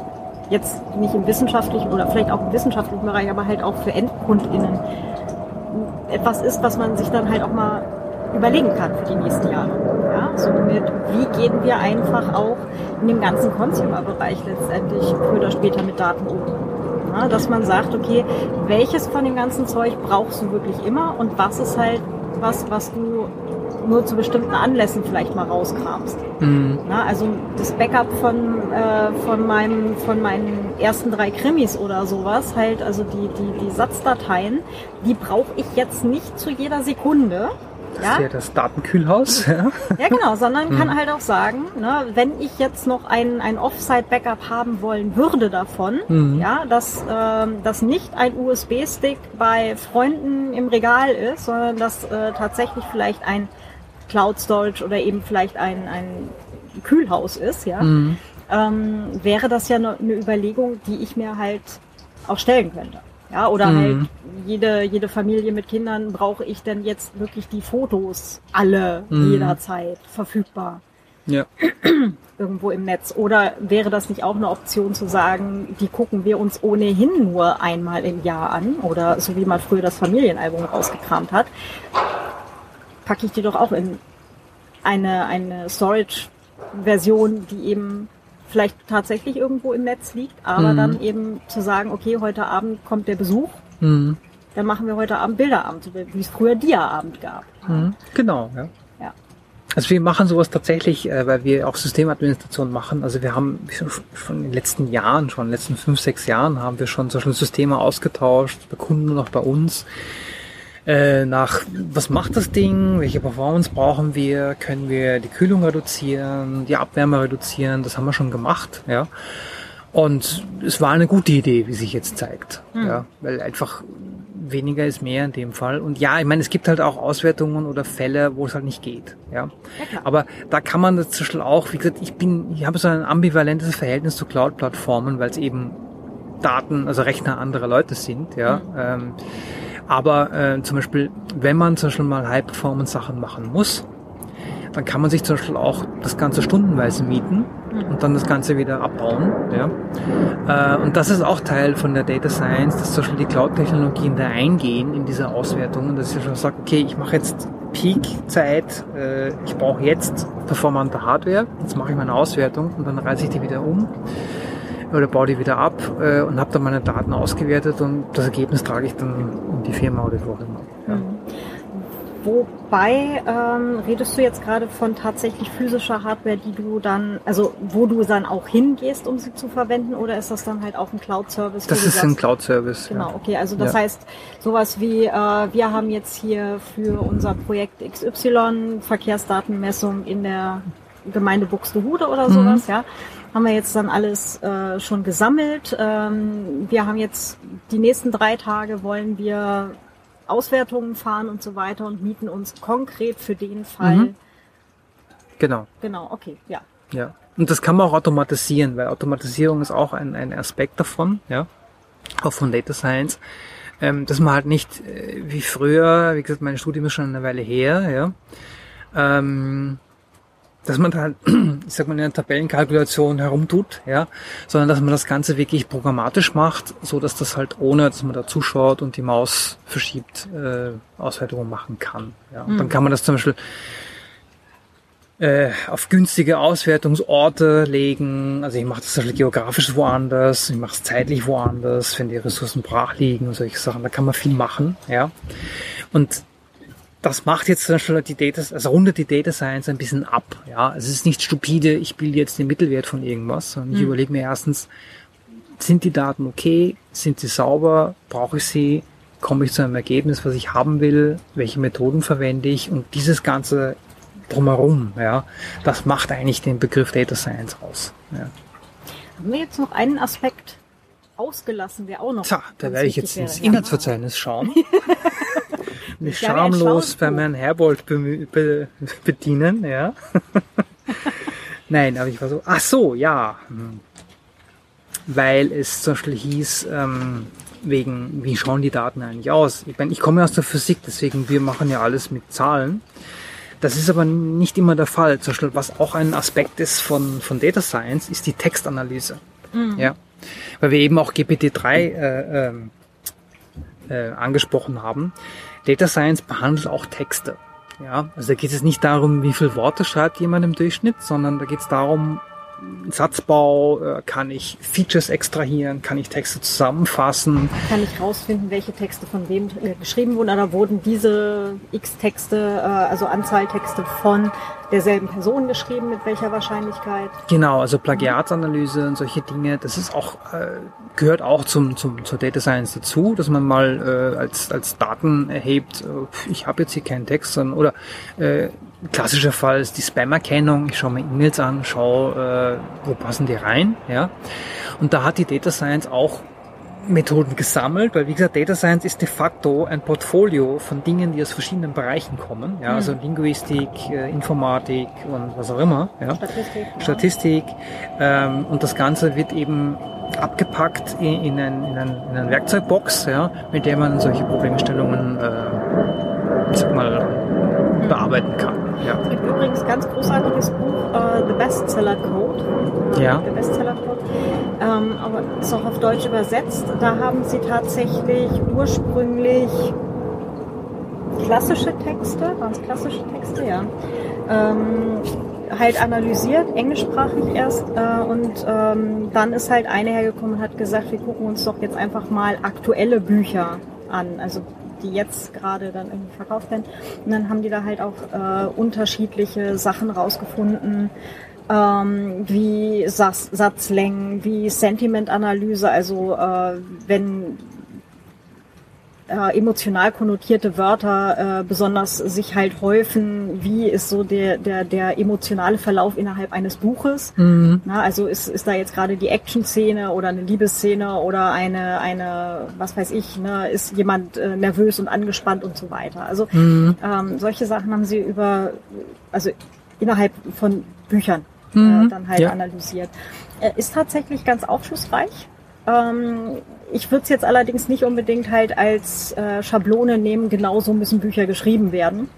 jetzt nicht im wissenschaftlichen oder vielleicht auch im wissenschaftlichen Bereich, aber halt auch für EndkundInnen etwas ist, was man sich dann halt auch mal überlegen kann für die nächsten Jahre. Ja, so mit, wie gehen wir einfach auch in dem ganzen Consumer-Bereich letztendlich früher oder später mit Daten um. Ja, dass man sagt, okay, welches von dem ganzen Zeug brauchst du wirklich immer und was ist halt was, was du nur zu bestimmten Anlässen vielleicht mal rauskramst. Mhm. Na, also das Backup von, äh, von, meinem, von meinen ersten drei Krimis oder sowas, halt, also die, die, die Satzdateien, die brauche ich jetzt nicht zu jeder Sekunde. Das ja? ist ja das Datenkühlhaus. <laughs> Ja, ja genau, sondern kann halt auch sagen, ne, wenn ich jetzt noch ein, ein Offsite-Backup haben wollen würde davon, mhm. ja, dass äh, das nicht ein USB-Stick bei Freunden im Regal ist, sondern dass äh, tatsächlich vielleicht ein Cloud Storage oder eben vielleicht ein, ein Kühlhaus ist, ja, mhm. ähm, wäre das ja eine Überlegung, die ich mir halt auch stellen könnte. Ja, oder mhm. halt jede, jede Familie mit Kindern brauche ich denn jetzt wirklich die Fotos alle mhm. jederzeit verfügbar. Ja. <clears throat> Irgendwo im Netz. Oder wäre das nicht auch eine Option zu sagen, die gucken wir uns ohnehin nur einmal im Jahr an? Oder so wie man früher das Familienalbum rausgekramt hat packe ich die doch auch in eine, eine Storage-Version, die eben vielleicht tatsächlich irgendwo im Netz liegt, aber mhm. dann eben zu sagen, okay, heute Abend kommt der Besuch, mhm. dann machen wir heute Abend Bilderabend, wie es früher Dia-Abend gab. Mhm. Genau, ja. ja. Also wir machen sowas tatsächlich, äh, weil wir auch Systemadministration machen. Also wir haben schon in den letzten Jahren, schon in den letzten fünf, sechs Jahren haben wir schon solche Systeme ausgetauscht, bei Kunden und auch bei uns äh, nach, was macht das Ding, welche Performance brauchen wir, können wir die Kühlung reduzieren, die Abwärme reduzieren, das haben wir schon gemacht, ja. Und es war eine gute Idee, wie sich jetzt zeigt, mhm. ja, weil einfach weniger ist mehr in dem Fall. Und ja, ich meine, es gibt halt auch Auswertungen oder Fälle, wo es halt nicht geht. Ja. Aber da kann man Beispiel auch, wie gesagt, ich bin, ich habe so ein ambivalentes Verhältnis zu Cloud-Plattformen, weil es eben Daten, also Rechner anderer Leute sind. Ja. Mhm. Ähm, aber äh, zum Beispiel, wenn man zum Beispiel mal High-Performance-Sachen machen muss, dann kann man sich zum Beispiel auch das Ganze stundenweise mieten und dann das Ganze wieder abbauen. Ja. Äh, und das ist auch Teil von der Data Science, dass zum Beispiel die Cloud-Technologien da eingehen in diese Auswertung und dass ich schon sage, okay, ich mache jetzt Peak-Zeit, äh, ich brauche jetzt performante Hardware, jetzt mache ich meine Auswertung und dann reiße ich die wieder um oder baue die wieder ab äh, und habe dann meine Daten ausgewertet und das Ergebnis trage ich dann in die Firma oder wo auch immer. Ja. Mhm. Wobei ähm, redest du jetzt gerade von tatsächlich physischer Hardware, die du dann, also wo du dann auch hingehst, um sie zu verwenden, oder ist das dann halt auch ein Cloud-Service? Das ist ein Cloud-Service. Genau, ja. okay. Also das ja. heißt, sowas wie äh, wir haben jetzt hier für unser Projekt XY Verkehrsdatenmessung in der Gemeinde Buxtehude oder mhm. sowas, mhm. ja haben wir jetzt dann alles äh, schon gesammelt. Ähm, wir haben jetzt die nächsten drei Tage wollen wir Auswertungen fahren und so weiter und mieten uns konkret für den Fall. Mhm. Genau. Genau, okay, ja. Ja. Und das kann man auch automatisieren, weil Automatisierung ist auch ein, ein Aspekt davon, ja. Auch von Data Science. Ähm, dass man halt nicht äh, wie früher, wie gesagt, mein Studium ist schon eine Weile her, ja. Ähm, dass man halt, <clears throat> ich sag mal, in der Tabellenkalkulation herumtut, ja, sondern dass man das Ganze wirklich programmatisch macht, so dass das halt ohne, dass man da zuschaut und die Maus verschiebt, äh, Auswertungen machen kann. Ja. Und mhm. dann kann man das zum Beispiel äh, auf günstige Auswertungsorte legen. Also ich mache das zum Beispiel geografisch woanders, ich mache es zeitlich woanders, wenn die Ressourcen brach liegen und solche Sachen. Da kann man viel machen, ja. Und das macht jetzt zum Beispiel die Data, also rundet die Data Science ein bisschen ab. Ja, es ist nicht stupide, ich bilde jetzt den Mittelwert von irgendwas, sondern ich mhm. überlege mir erstens, sind die Daten okay? Sind sie sauber? Brauche ich sie? Komme ich zu einem Ergebnis, was ich haben will? Welche Methoden verwende ich? Und dieses ganze drumherum, ja, das macht eigentlich den Begriff Data Science aus. Ja. Haben wir jetzt noch einen Aspekt ausgelassen, der auch noch. Tja, da werde ich jetzt ins Inhaltsverzeichnis schauen. <laughs> Mich schamlos bei Herrn Herbold be be bedienen, ja. <laughs> Nein, aber ich war so, ach so, ja. Weil es zum Beispiel hieß, ähm, wegen, wie schauen die Daten eigentlich aus? Ich meine, ich komme aus der Physik, deswegen wir machen ja alles mit Zahlen. Das ist aber nicht immer der Fall. Zum Beispiel, was auch ein Aspekt ist von, von Data Science, ist die Textanalyse. Mhm. Ja. Weil wir eben auch GPT-3 äh, äh, äh, angesprochen haben. Data Science behandelt auch Texte. Ja, also da geht es nicht darum, wie viele Worte schreibt jemand im Durchschnitt, sondern da geht es darum, Satzbau, äh, kann ich Features extrahieren, kann ich Texte zusammenfassen. Kann ich rausfinden, welche Texte von wem äh, geschrieben wurden oder wurden diese X-Texte, äh, also Anzahl Texte von derselben Person geschrieben, mit welcher Wahrscheinlichkeit? Genau, also Plagiatsanalyse und solche Dinge, das ist auch, äh, gehört auch zum, zum, zur Data Science dazu, dass man mal äh, als, als Daten erhebt, äh, ich habe jetzt hier keinen Text, sondern, oder äh, klassischer Fall ist die Spam-Erkennung. Ich schaue mir E-Mails an, schaue, äh, wo passen die rein, ja. Und da hat die Data Science auch Methoden gesammelt, weil wie gesagt, Data Science ist de facto ein Portfolio von Dingen, die aus verschiedenen Bereichen kommen, ja, also mhm. Linguistik, äh, Informatik und was auch immer, ja. Statistik. Statistik. Ähm, und das Ganze wird eben abgepackt in, in, ein, in, ein, in eine Werkzeugbox, ja, mit der man solche Problemstellungen, äh, ich sag mal. Bearbeiten kann. Ja. Es gibt übrigens ganz großartiges Buch, uh, The Bestseller Code. Ja. Der Bestseller Code. Ähm, aber ist auch auf Deutsch übersetzt. Da haben sie tatsächlich ursprünglich klassische Texte, waren es klassische Texte, ja. Ähm, halt analysiert, englischsprachig erst, äh, und ähm, dann ist halt eine hergekommen und hat gesagt, wir gucken uns doch jetzt einfach mal aktuelle Bücher an, also die jetzt gerade dann irgendwie verkauft werden. Und dann haben die da halt auch äh, unterschiedliche Sachen rausgefunden, ähm, wie Satz, Satzlängen, wie Sentimentanalyse, also äh, wenn äh, emotional konnotierte Wörter äh, besonders sich halt häufen, wie ist so der, der, der emotionale Verlauf innerhalb eines Buches. Mhm. Na, also ist, ist da jetzt gerade die Action-Szene oder eine Liebesszene oder eine, eine, was weiß ich, ne, ist jemand äh, nervös und angespannt und so weiter. Also mhm. ähm, solche Sachen haben sie über, also innerhalb von Büchern äh, mhm. dann halt ja. analysiert. Äh, ist tatsächlich ganz aufschlussreich. Ähm, ich würde es jetzt allerdings nicht unbedingt halt als äh, Schablone nehmen, genauso müssen Bücher geschrieben werden.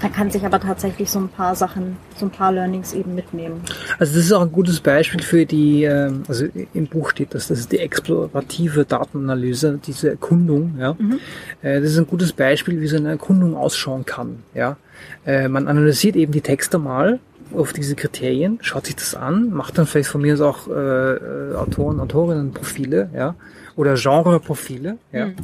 Da kann sich aber tatsächlich so ein paar Sachen, so ein paar Learnings eben mitnehmen. Also das ist auch ein gutes Beispiel für die, ähm, also im Buch steht das, das ist die explorative Datenanalyse, diese Erkundung, ja. Mhm. Äh, das ist ein gutes Beispiel, wie so eine Erkundung ausschauen kann, ja. Äh, man analysiert eben die Texte mal auf diese Kriterien, schaut sich das an, macht dann vielleicht von mir aus auch äh, äh Autoren, Autorinnenprofile, ja, oder Genreprofile, ja. Mhm.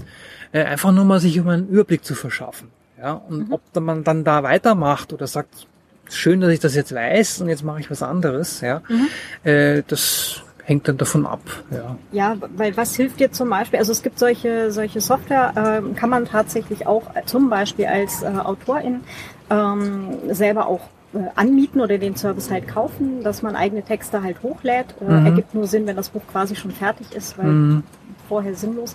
Äh, einfach nur mal sich um einen Überblick zu verschaffen. Ja, und mhm. ob man dann da weitermacht oder sagt, schön, dass ich das jetzt weiß und jetzt mache ich was anderes, ja, mhm. äh, das hängt dann davon ab. Ja. ja, weil was hilft dir zum Beispiel? Also es gibt solche solche Software, äh, kann man tatsächlich auch zum Beispiel als äh, Autorin ähm, selber auch äh, anmieten oder den Service halt kaufen, dass man eigene Texte halt hochlädt. Äh, mhm. Ergibt nur Sinn, wenn das Buch quasi schon fertig ist, weil mhm. vorher sinnlos.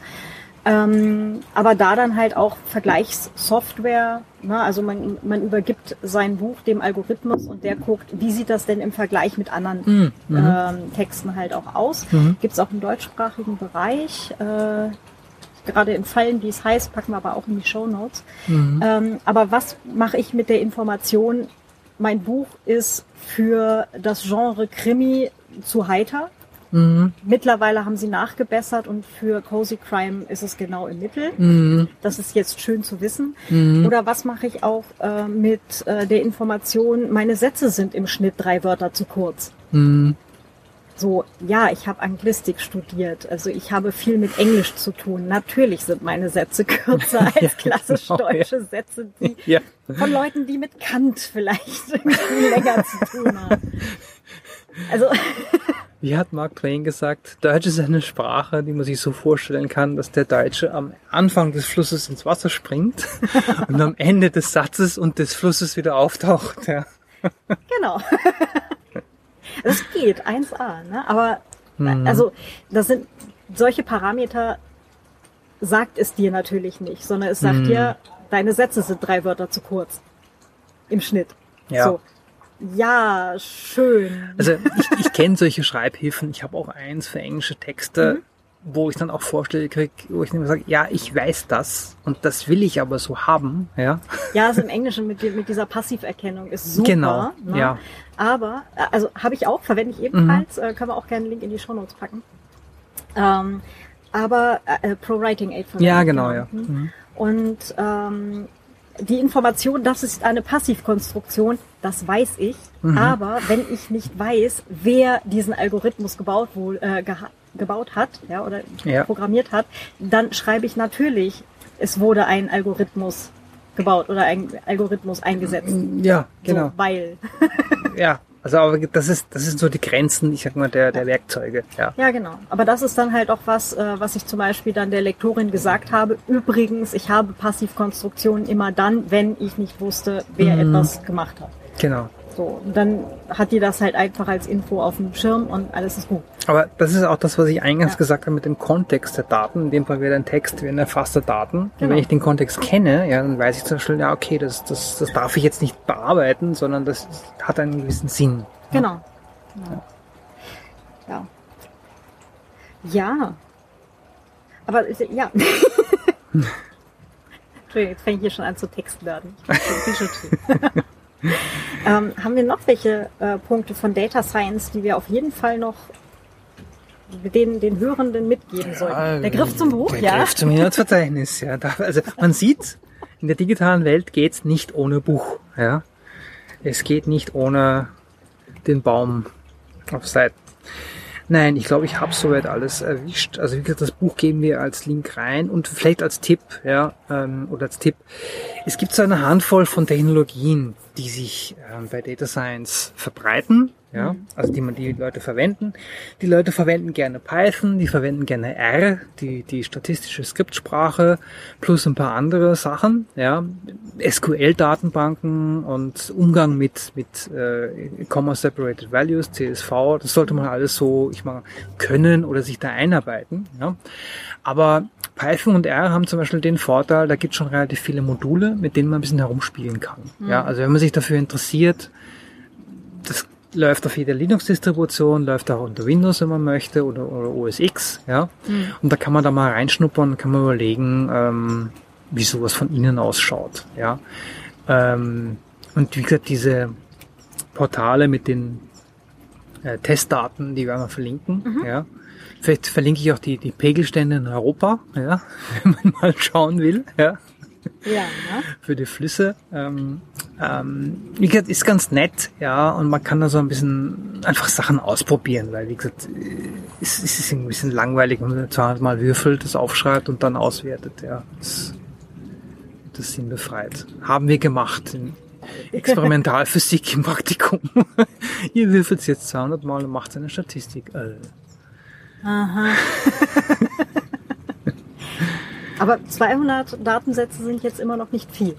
Ähm, aber da dann halt auch Vergleichssoftware, ne? also man, man übergibt sein Buch dem Algorithmus und der guckt, wie sieht das denn im Vergleich mit anderen mhm. mhm. ähm, Texten halt auch aus. Mhm. Gibt es auch im deutschsprachigen Bereich. Äh, gerade in Fallen, wie es heißt, packen wir aber auch in die Show Notes. Mhm. Ähm, aber was mache ich mit der Information? Mein Buch ist für das Genre Krimi zu heiter. Mhm. Mittlerweile haben sie nachgebessert und für Cozy Crime ist es genau im Mittel. Mhm. Das ist jetzt schön zu wissen. Mhm. Oder was mache ich auch äh, mit äh, der Information, meine Sätze sind im Schnitt drei Wörter zu kurz. Mhm. So, ja, ich habe Anglistik studiert, also ich habe viel mit Englisch zu tun. Natürlich sind meine Sätze <laughs> kürzer <laughs> als ja, klassisch genau, deutsche ja. Sätze, die ja. von Leuten, die mit Kant vielleicht <laughs> länger zu tun haben. Also Wie hat Mark Twain gesagt, Deutsch ist eine Sprache, die man sich so vorstellen kann, dass der Deutsche am Anfang des Flusses ins Wasser springt und am Ende des Satzes und des Flusses wieder auftaucht. Ja. Genau. Das geht, 1a, ne? Aber mhm. also das sind solche Parameter sagt es dir natürlich nicht, sondern es sagt mhm. dir, deine Sätze sind drei Wörter zu kurz. Im Schnitt. Ja. So Ja, schön. Also ich, ich kenne solche Schreibhilfen. Ich habe auch eins für englische Texte, mhm. Wo ich dann auch Vorschläge kriege, wo ich dann sage, ja, ich weiß das und das will ich aber so haben. Ja, ja also im Englischen mit, mit dieser Passiverkennung ist super. Genau, ne? ja. Aber, äh, also habe ich auch, verwende ich ebenfalls, mhm. äh, können wir auch gerne einen Link in die Show Notes packen. Ähm, aber äh, Pro Writing Aid von Ja, genau, genau, ja. Mhm. Und ähm, die Information, das ist eine Passivkonstruktion, das weiß ich. Mhm. Aber wenn ich nicht weiß, wer diesen Algorithmus gebaut, wohl, äh, gebaut hat ja, oder ja. programmiert hat, dann schreibe ich natürlich, es wurde ein Algorithmus gebaut oder ein Algorithmus eingesetzt. Ja, genau. So, weil. <laughs> ja, also aber das ist das sind so die Grenzen, ich sag mal, der, der Werkzeuge. Ja. ja, genau. Aber das ist dann halt auch was, äh, was ich zum Beispiel dann der Lektorin gesagt habe. Übrigens, ich habe Passivkonstruktionen immer dann, wenn ich nicht wusste, wer mhm. etwas gemacht hat. Genau. So, und dann hat die das halt einfach als Info auf dem Schirm und alles ist gut. Aber das ist auch das, was ich eingangs ja. gesagt habe mit dem Kontext der Daten. In dem Fall wäre ein Text wie ein erfasster Daten. Genau. Und wenn genau. ich den Kontext kenne, ja, dann weiß ich zum Beispiel, ja, okay, das, das, das darf ich jetzt nicht bearbeiten, sondern das hat einen gewissen Sinn. Genau. Ja. Ja. ja. Aber ja. <laughs> Entschuldigung, jetzt fange ich hier schon an zu texten werden. <laughs> Ich bin schon <laughs> ähm, haben wir noch welche äh, Punkte von Data Science, die wir auf jeden Fall noch den, den Hörenden mitgeben sollten? Ja, der Griff zum Buch, der ja? Der Griff zum Inhaltsverzeichnis, ja. Also man sieht, in der digitalen Welt geht's nicht ohne Buch, ja. Es geht nicht ohne den Baum auf Seiten. Nein, ich glaube, ich habe soweit alles erwischt. Also wie gesagt, das Buch geben wir als Link rein und vielleicht als Tipp, ja, ähm, oder als Tipp. Es gibt so eine Handvoll von Technologien, die sich ähm, bei Data Science verbreiten ja, mhm. also die man die Leute verwenden. Die Leute verwenden gerne Python, die verwenden gerne R, die die statistische Skriptsprache plus ein paar andere Sachen, ja, SQL-Datenbanken und Umgang mit mit äh, Comma Separated Values, CSV, das sollte man alles so, ich mal können oder sich da einarbeiten, ja. Aber Python und R haben zum Beispiel den Vorteil, da gibt es schon relativ viele Module, mit denen man ein bisschen herumspielen kann. Mhm. Ja, also wenn man sich dafür interessiert, das läuft auf jeder Linux-Distribution, läuft auch unter Windows, wenn man möchte, oder, oder OS X, ja. Mhm. Und da kann man da mal reinschnuppern, kann man überlegen, ähm, wie sowas von innen ausschaut, ja. Ähm, und wie gesagt, diese Portale mit den äh, Testdaten, die werden wir verlinken, mhm. ja. Vielleicht verlinke ich auch die, die Pegelstände in Europa, ja, <laughs> wenn man mal schauen will, ja. Ja, ne? Für die Flüsse. Ähm, ähm, wie gesagt, ist ganz nett, ja, und man kann da so ein bisschen einfach Sachen ausprobieren, weil wie gesagt, es, es ist ein bisschen langweilig, wenn man 200 Mal würfelt, das aufschreibt und dann auswertet, ja. Das, das Sinn befreit. Haben wir gemacht in Experimentalphysik im Praktikum. <laughs> Ihr würfelt es jetzt 200 Mal und macht eine Statistik. Äh. Aha. <laughs> Aber 200 Datensätze sind jetzt immer noch nicht viel.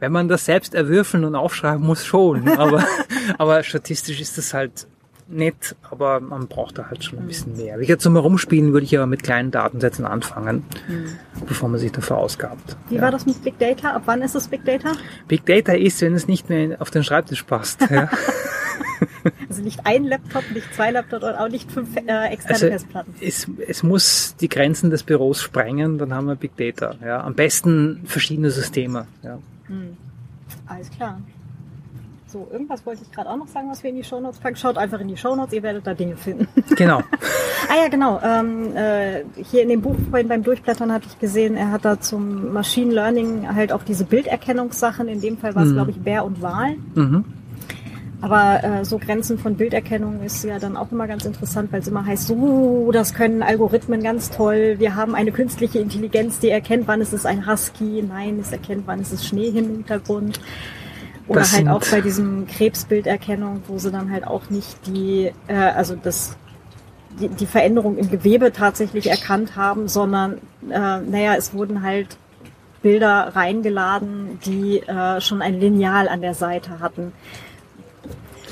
Wenn man das selbst erwürfeln und aufschreiben muss, schon. Aber, <laughs> aber statistisch ist das halt nett, aber man braucht da halt schon ein bisschen mehr. Wie gesagt, zum Herumspielen würde ich aber mit kleinen Datensätzen anfangen, mhm. bevor man sich dafür ausgabt. Wie ja. war das mit Big Data? Ab wann ist es Big Data? Big Data ist, wenn es nicht mehr auf den Schreibtisch passt. Ja. <laughs> Also nicht ein Laptop, nicht zwei Laptops und auch nicht fünf äh, externe also Festplatten. Es, es muss die Grenzen des Büros sprengen, dann haben wir Big Data. Ja. Am besten verschiedene Systeme. Ja. Hm. Alles klar. So, irgendwas wollte ich gerade auch noch sagen, was wir in die Shownotes packen. Schaut einfach in die Shownotes, ihr werdet da Dinge finden. <laughs> Genau. ah ja, genau. Ähm, äh, hier in dem Buch beim Durchblättern hatte ich gesehen, er hat da zum Machine Learning halt auch diese Bilderkennungssachen. In dem Fall war es, mhm. glaube ich, Bär und Wal. Mhm. Aber äh, so Grenzen von Bilderkennung ist ja dann auch immer ganz interessant, weil es immer heißt, so, das können Algorithmen ganz toll. Wir haben eine künstliche Intelligenz, die erkennt, wann ist es ein Husky. Nein, es erkennt, wann ist es Schnee im Hintergrund. Oder das halt auch bei diesem Krebsbilderkennung, wo sie dann halt auch nicht die, äh, also das die, die Veränderung im Gewebe tatsächlich erkannt haben, sondern äh, naja, es wurden halt Bilder reingeladen, die äh, schon ein Lineal an der Seite hatten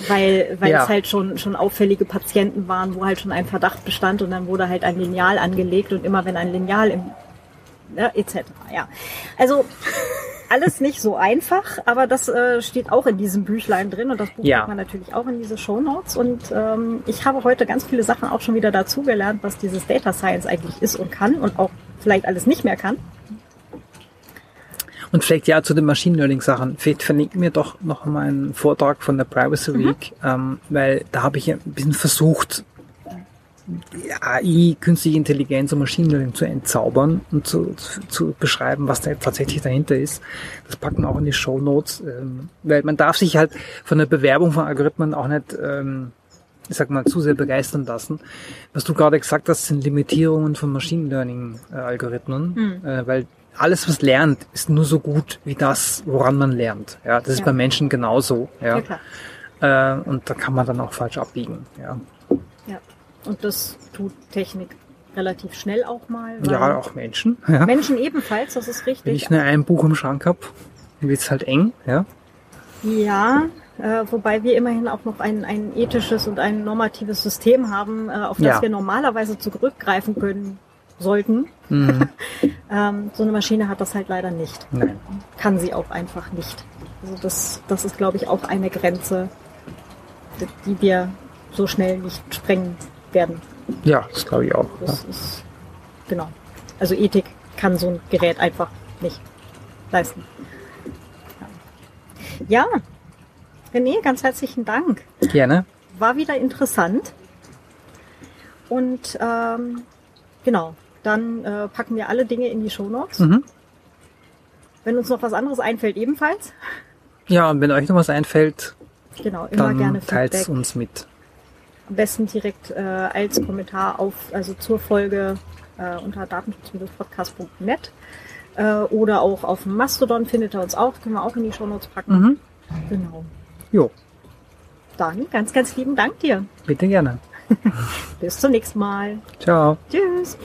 weil weil ja. es halt schon schon auffällige Patienten waren, wo halt schon ein Verdacht bestand und dann wurde halt ein Lineal angelegt und immer wenn ein Lineal im ja, etc. Ja, also alles nicht so einfach, aber das äh, steht auch in diesem Büchlein drin und das Buch Ja. man natürlich auch in diese Show Notes. Und ähm, ich habe heute ganz viele Sachen auch schon wieder dazugelernt, was dieses Data Science eigentlich ist und kann und auch vielleicht alles nicht mehr kann. Und vielleicht ja zu den Machine Learning Sachen. Vielleicht verlinken wir doch noch mal einen Vortrag von der Privacy Week, ähm, weil da habe ich ein bisschen versucht, AI, künstliche Intelligenz und Machine Learning zu entzaubern und zu, zu, zu beschreiben, was da tatsächlich dahinter ist. Das packen wir auch in die Show Notes, ähm, weil man darf sich halt von der Bewerbung von Algorithmen auch nicht, ähm, ich sag mal, zu sehr begeistern lassen. Was du gerade gesagt hast, sind Limitierungen von Machine Learning äh, Algorithmen, äh, weil alles, was lernt, ist nur so gut wie das, woran man lernt. Ja, das ist Ja. bei Menschen genauso. Ja, Ja. Äh, und da kann man dann auch falsch abbiegen. Ja. Und das tut Technik relativ schnell auch mal. ja auch Menschen. <laughs> Ja. Menschen ebenfalls, das ist Wenn richtig. ich nur ein Buch im Schrank habe, dann wird's halt eng. Ja, Ja, äh, wobei wir immerhin auch noch ein, ein ethisches und ein normatives System haben, äh, auf das Ja. wir normalerweise zurückgreifen können sollten. Mhm. <laughs> Ähm, so eine Maschine hat das halt leider nicht. Nein. Kann sie auch einfach nicht. Also das, das ist, glaube ich, auch eine Grenze, die wir so schnell nicht sprengen werden. Ja, das glaube ich auch. Ja. Das ist, genau. Also Ethik kann so ein Gerät einfach nicht leisten. Ja. ja. René, ganz herzlichen Dank. Gerne. War wieder interessant. Und ähm, genau, dann äh, packen wir alle Dinge in die Shownotes. Mhm. Wenn uns noch was anderes einfällt, ebenfalls. Ja, und wenn euch noch was einfällt, Genau, immer gerne dann teilt Feedback. uns mit. Am besten direkt äh, als Kommentar auf, also zur Folge äh, unter datenschutz-podcast.net äh, oder auch auf dem Mastodon findet ihr uns auch, können wir auch in die Shownotes packen. Mhm. Genau. Jo, Dann ganz, ganz lieben Dank dir. bitte gerne. <laughs> Bis zum nächsten Mal. Ciao. Tschüss.